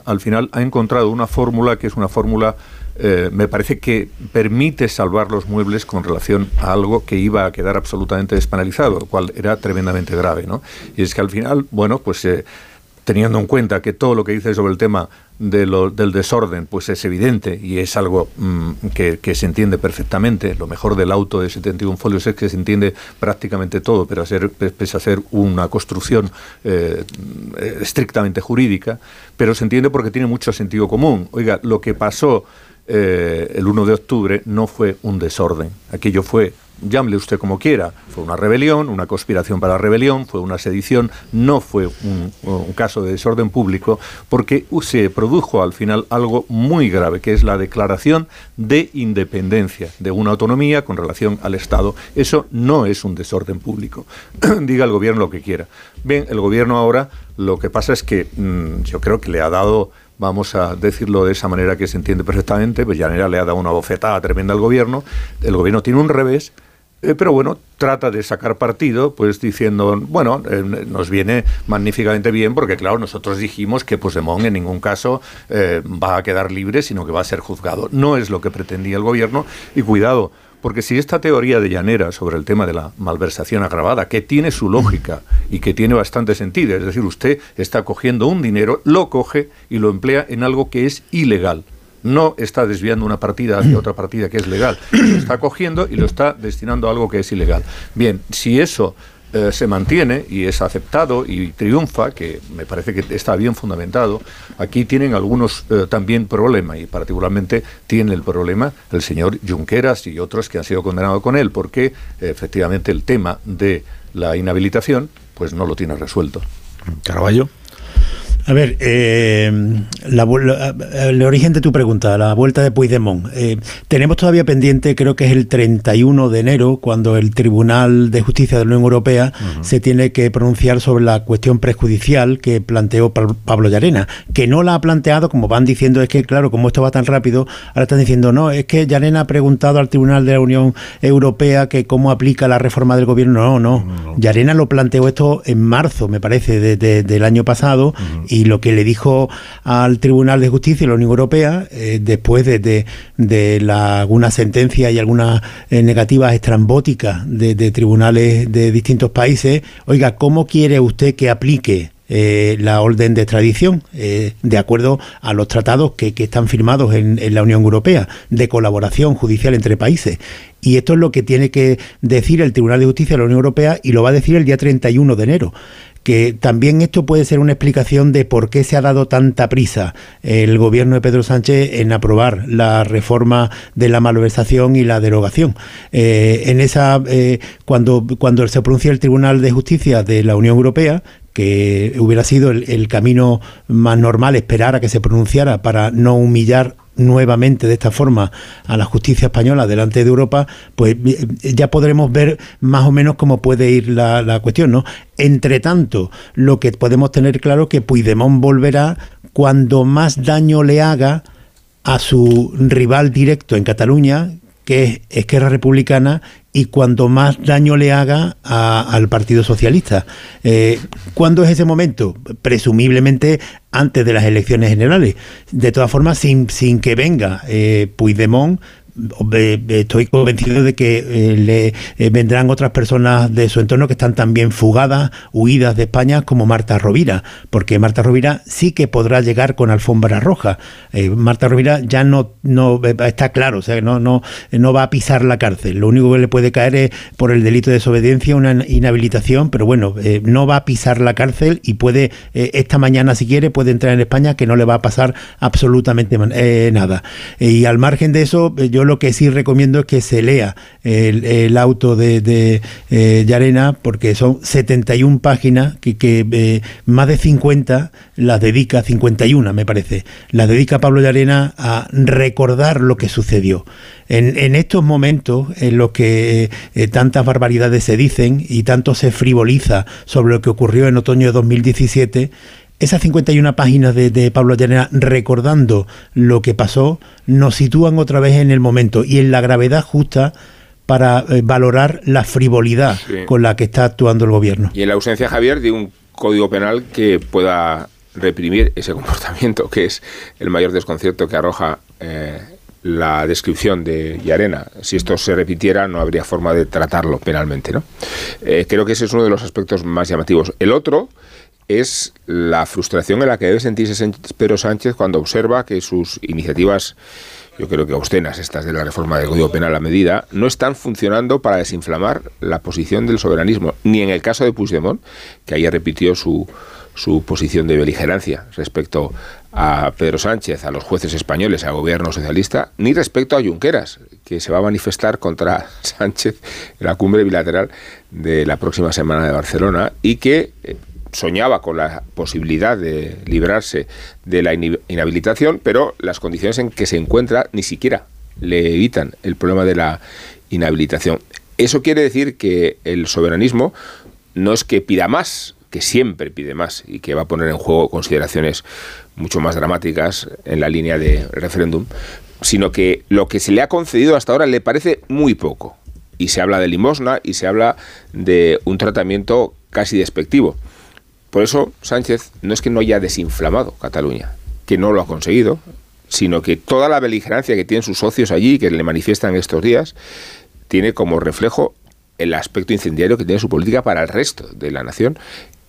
al final ha encontrado una fórmula que es una fórmula, eh, me parece que permite salvar los muebles con relación a algo que iba a quedar absolutamente despenalizado, lo cual era tremendamente grave. ¿no? Y es que al final, bueno, pues eh, teniendo en cuenta que todo lo que dice sobre el tema de lo, del desorden, pues es evidente y es algo mm, que, se entiende perfectamente. Lo mejor del auto de 71 folios es que se entiende prácticamente todo, pero pese a ser una construcción eh, estrictamente jurídica, pero se entiende porque tiene mucho sentido común. Oiga, lo que pasó eh, el 1 de octubre no fue un desorden, aquello fue llámele usted como quiera, fue una rebelión, una conspiración para rebelión, fue una sedición, no fue un, caso de desorden público, porque se produjo al final algo muy grave, que es la declaración de independencia de una autonomía con relación al Estado. Eso no es un desorden público. (clears throat) Diga el gobierno lo que quiera. Bien, el gobierno ahora lo que pasa es que mm, yo creo que le ha dado vamos a decirlo de esa manera que se entiende perfectamente, pues Llanera le ha dado una bofetada tremenda al gobierno, el gobierno tiene un revés, eh, pero bueno, trata de sacar partido, pues diciendo, bueno, eh, nos viene magníficamente bien porque, claro, nosotros dijimos que Puigdemont en ningún caso eh, va a quedar libre, sino que va a ser juzgado. No es lo que pretendía el gobierno y cuidado, porque si esta teoría de Llanera sobre el tema de la malversación agravada, que tiene su lógica y que tiene bastante sentido, es decir, usted está cogiendo un dinero, lo coge y lo emplea en algo que es ilegal no está desviando una partida hacia otra partida que es legal, lo está cogiendo y lo está destinando a algo que es ilegal. Bien, si eso eh, se mantiene y es aceptado y triunfa, que me parece que está bien fundamentado, aquí tienen algunos eh, también problemas y particularmente tiene el problema el señor Junqueras y otros que han sido condenados con él, porque efectivamente el tema de la inhabilitación pues no lo tiene resuelto. Caraballo. A ver, eh, el origen de tu pregunta, la vuelta de Puigdemont. Eh, tenemos todavía pendiente, creo que es el 31 de enero, cuando el Tribunal de Justicia de la Unión Europea se tiene que pronunciar sobre la cuestión prejudicial que planteó Pablo Llarena, que no la ha planteado, como van diciendo, es que, claro, como esto va tan rápido, ahora están diciendo, no, es que Llarena ha preguntado al Tribunal de la Unión Europea que cómo aplica la reforma del gobierno. No, no, Llarena lo planteó esto en marzo, me parece, del año pasado y lo que le dijo al Tribunal de Justicia de la Unión Europea, eh, después de, alguna sentencia y algunas eh, negativas estrambóticas de, tribunales de distintos países, oiga, ¿cómo quiere usted que aplique eh, la orden de extradición, de acuerdo a los tratados que, están firmados en, en, la Unión Europea, de colaboración judicial entre países. Y esto es lo que tiene que decir el Tribunal de Justicia de la Unión Europea y lo va a decir el día 31 de enero que también esto puede ser una explicación de por qué se ha dado tanta prisa el gobierno de Pedro Sánchez en aprobar la reforma de la malversación y la derogación. Eh, en esa, eh, cuando, cuando se pronuncia el Tribunal de Justicia de la Unión Europea, que hubiera sido el, camino más normal esperar a que se pronunciara para no humillar nuevamente de esta forma a la justicia española delante de Europa, pues eh, ya podremos ver más o menos cómo puede ir la, la cuestión, ¿no? Entre tanto, lo que podemos tener claro es que Puigdemont volverá cuando más daño le haga a su rival directo en Cataluña, que es Esquerra Republicana y cuando más daño le haga al Partido Socialista. Eh, ¿Cuándo es ese momento? Presumiblemente antes de las elecciones generales. De todas formas, sin, sin que venga eh, Puigdemont estoy convencido de que eh, le eh, vendrán otras personas de su entorno que están también fugadas, huidas de España, como Marta Rovira, porque Marta Rovira sí que podrá llegar con alfombra roja. Eh, Marta Rovira ya no, no está claro, o sea, no, no, no va a pisar la cárcel. Lo único que le puede caer es por el delito de desobediencia una inhabilitación, pero bueno, no va a pisar la cárcel y puede, esta mañana si quiere, puede entrar en España, que no le va a pasar absolutamente nada. y al margen de eso, yo lo que sí recomiendo es que se lea el, auto de, de eh, Yarena, porque son 71 páginas, que, eh, más de 50 las dedica, 51 me parece, las dedica Pablo Yarena a recordar lo que sucedió. En, en estos momentos en los que eh, tantas barbaridades se dicen y tanto se frivoliza sobre lo que ocurrió en otoño de 2017, esas 51 páginas de, Pablo Llanera recordando lo que pasó nos sitúan otra vez en el momento y en la gravedad justa para eh, valorar la frivolidad con la que está actuando el gobierno. Y en la ausencia, Javier, de un código penal que pueda reprimir ese (laughs) comportamiento, que es el mayor desconcierto que arroja eh, la descripción de Yarena. Si esto se repitiera, no habría forma de tratarlo penalmente. ¿no? Eh, creo que ese es uno de los aspectos más llamativos. El otro es la frustración en la que debe sentirse Pedro Sánchez cuando observa que sus iniciativas, yo creo que obscenas, estas de la reforma del Código Penal a medida, no están funcionando para desinflamar la posición del soberanismo, ni en el caso de Puigdemont, que ayer repitió su, su posición de beligerancia respecto a Pedro Sánchez, a los jueces españoles, al gobierno socialista, ni respecto a Junqueras, que se va a manifestar contra (laughs) Sánchez en la cumbre bilateral de la próxima semana de Barcelona y que eh, soñaba con la posibilidad de librarse de la inhabilitación, pero las condiciones en que se encuentra ni siquiera le evitan el problema de la inhabilitación. Eso quiere decir que el soberanismo no es que pida más, que siempre pide más y que va a poner en juego consideraciones mucho más dramáticas en la línea de referéndum, sino que lo que se le ha concedido hasta ahora le parece muy poco. Y se habla de limosna y se habla de un tratamiento casi despectivo. Por eso Sánchez no es que no haya desinflamado Cataluña, que no lo ha conseguido, sino que toda la beligerancia que tienen sus socios allí, que le manifiestan estos días, tiene como reflejo el aspecto incendiario que tiene su política para el resto de la nación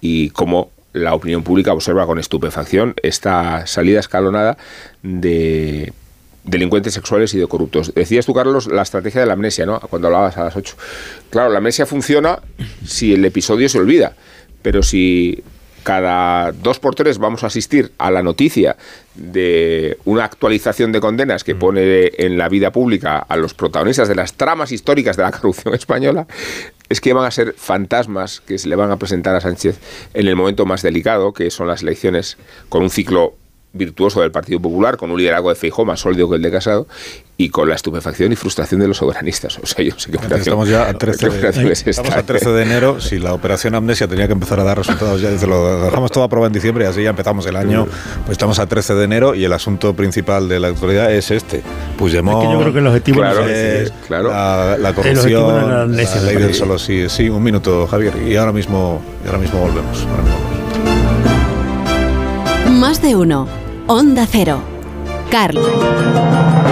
y cómo la opinión pública observa con estupefacción esta salida escalonada de delincuentes sexuales y de corruptos. Decías tú, Carlos, la estrategia de la amnesia, ¿no? Cuando hablabas a las 8. Claro, la amnesia funciona si el episodio se olvida, pero si cada dos por tres vamos a asistir a la noticia de una actualización de condenas que mm. pone en la vida pública a los protagonistas de las tramas históricas de la corrupción española, es que van a ser fantasmas que se le van a presentar a Sánchez en el momento más delicado, que son las elecciones con un ciclo virtuoso del Partido Popular, con un liderazgo de Feijóo más sólido que el de Casado, y con la estupefacción y frustración de los soberanistas. O sea, yo sé qué operación, Estamos ya a 13, de, estamos a 13 de enero. Si la operación Amnesia tenía que empezar a dar resultados ya desde lo dejamos todo aprobado en diciembre y así ya empezamos el año, pues estamos a 13 de enero y el asunto principal de la actualidad es este. Puigdemont, es que yo creo que el objetivo claro, es, claro. la, la corrupción, la, la ley del solo sí. Sí, un minuto, Javier. Y ahora mismo, ahora mismo volvemos. Ahora mismo volvemos. Más de uno. Onda Cero. Carlos.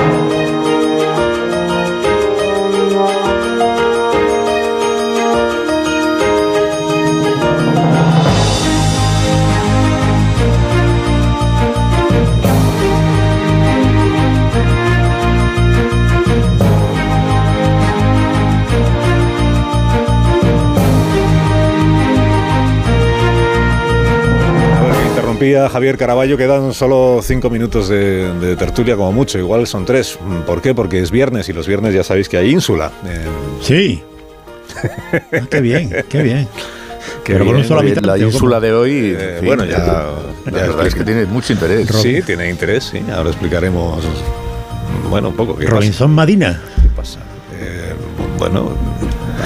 Despida Javier Caraballo, quedan solo cinco minutos de, de tertulia como mucho, igual son tres. ¿Por qué? Porque es viernes y los viernes ya sabéis que hay ínsula. Eh, Sí. Ah, qué bien, qué bien. (laughs) qué Pero bien. habitante, la ínsula de hoy, Eh, bueno, ya- la ya verdad es que tiene mucho interés. Sí, tiene interés, sí. Ahora explicaremos, bueno, un poco qué pasa. Robinson Madina. ¿Qué pasa? Eh, bueno,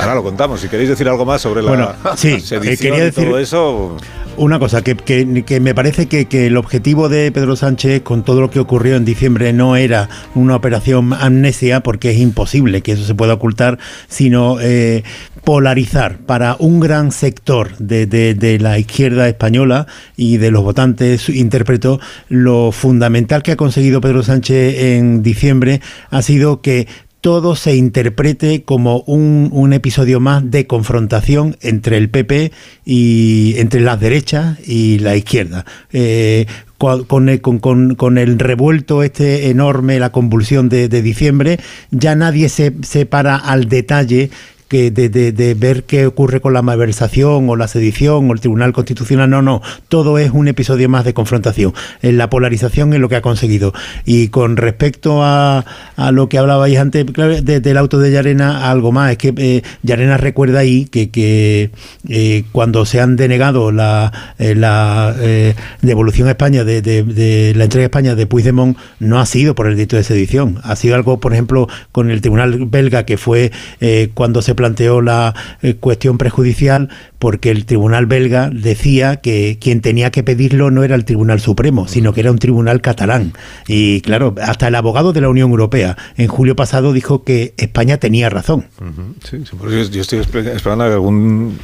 ahora lo contamos. Si queréis decir algo más sobre la Bueno, sí, (laughs) sedición eh, quería y decir- todo eso, Una cosa, que, que- me parece que, que el objetivo de Pedro Sánchez con todo lo que ocurrió en diciembre no era una operación amnesia, porque es imposible que eso se pueda ocultar, sino eh, polarizar para un gran sector de, de- de la izquierda española y de los votantes, interpreto, lo fundamental que ha conseguido Pedro Sánchez en diciembre ha sido que todo se interprete como un, un episodio más de confrontación entre el PP y entre las derechas y la izquierda. Eh, con, el, revuelto este enorme, la convulsión de, de diciembre, ya nadie se, se para al detalle que de, de- ver qué ocurre con la malversación o la sedición o el Tribunal Constitucional, no, no, todo es un episodio más de confrontación. En la polarización es lo que ha conseguido. Y con respecto a, a lo que hablabais antes, del auto de Llarena, algo más, es que eh, Llarena recuerda ahí que, que eh, cuando se han denegado la, eh, la eh, devolución a España de, la entrega a España de Puigdemont, no ha sido por el delito de sedición, ha sido algo, por ejemplo, con el Tribunal belga, que fue eh, cuando se planteó la eh, cuestión prejudicial, porque el Tribunal belga decía que quien tenía que pedirlo no era el Tribunal Supremo, sino que era un tribunal catalán. Y claro, hasta el abogado de la Unión Europea en julio pasado dijo que España tenía razón. Yo estoy espe- esperando que algún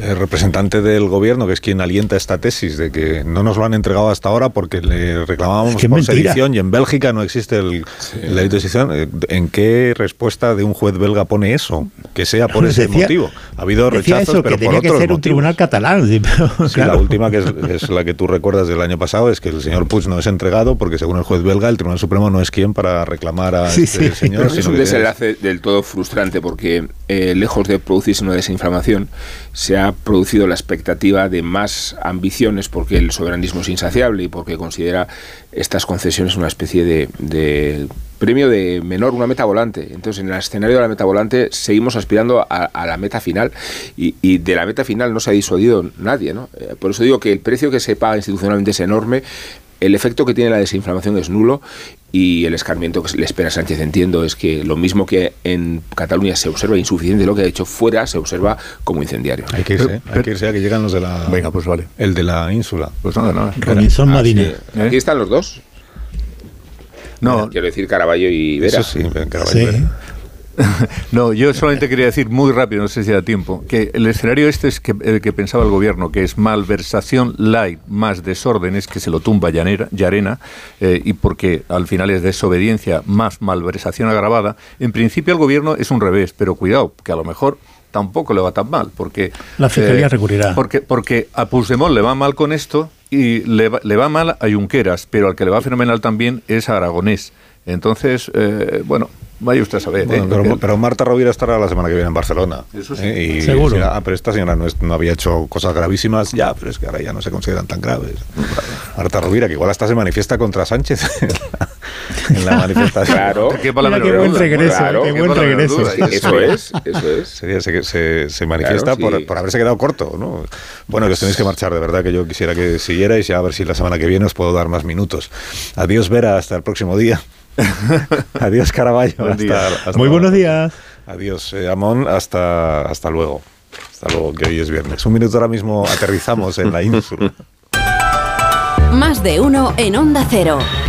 eh, representante del gobierno, que es quien alienta esta tesis de que no nos lo han entregado hasta ahora porque le reclamábamos que por mentira. sedición y en Bélgica no existe el, el delito de sedición. Eh, ¿En qué respuesta de un juez belga pone eso? Que sea por ese Decía- motivo. Ha habido Decía rechazos, eso, pero que por tenía que otros ser un motivos. tribunal catalán. (laughs) sí, pero, Sí, claro. la última, que es, es la que tú recuerdas del año pasado, es que el señor Puig no es entregado porque según el juez belga, el Tribunal Supremo no es quien para reclamar a Sí, este sí. señor. Pero es sino un que desenlace del todo frustrante porque eh, lejos de producirse una desinflamación, se ha producido la expectativa de más ambiciones porque el soberanismo es insaciable y porque considera estas concesiones una especie de, premio de menor, una meta volante. Entonces, en el escenario de la meta volante seguimos aspirando a, a la meta final y, y de la meta final no se ha disuadido nadie. ¿no? Eh, por eso digo que el precio que se paga institucionalmente es enorme. El efecto que tiene la desinflamación es nulo y el escarmiento que le espera a Sánchez, entiendo, es que lo mismo que en Cataluña se observa insuficiente lo que ha hecho fuera, se observa como incendiario. Hay que irse, hay que irse a que llegan los de la. Venga, pues vale. El de la ínsula. Pues nada, nada. Robinson Ah, sí. Aquí están los dos. No, Quiero decir Caraballo y Vera. Eso sí, Caraballo Sí. Vera. (laughs) No, yo solamente quería decir muy rápido, no sé si da tiempo, que el escenario este es que, el que pensaba el gobierno, que es malversación light más desórdenes, que se lo tumba Llanera- Llarena, eh, y porque al final es desobediencia más malversación agravada. En principio el gobierno es un revés, pero cuidado, que a lo mejor tampoco le va tan mal, porque... eh, La Fiscalía recurrirá. Porque, porque a Puigdemont le va mal con esto y le va, le va mal a Junqueras, pero al que le va fenomenal también es a Aragonés. Entonces, eh, bueno, vaya usted a saber. Bueno, ¿eh? pero, pero Marta Rovira estará la semana que viene en Barcelona. Eso sí. ¿eh? Y Seguro. ah, pero esta señora no, es- no había hecho cosas gravísimas, ya, pero es que ahora ya no se consideran tan graves. Marta Rovira, que igual hasta se manifiesta contra Sánchez (laughs) en la, en la manifestación. Claro. ¿Qué para la Mira qué buen regreso, Claro, qué qué buen regreso. Eso es, eso es. Se, se, se- se manifiesta Claro, por, sí. por haberse quedado corto, ¿no? Bueno, que os tenéis que marchar, de verdad que yo quisiera que siguierais y a ver si la semana que viene os puedo dar más minutos. Adiós, Vera, hasta el próximo día. (laughs) Adiós, Caraballo. Buen día. hasta- hasta- Muy buenos días. Adiós, eh, Amón. Hasta, hasta luego. Hasta luego, que hoy es viernes. Un minuto ahora mismo aterrizamos en la ínsula. Más de uno en Onda Cero.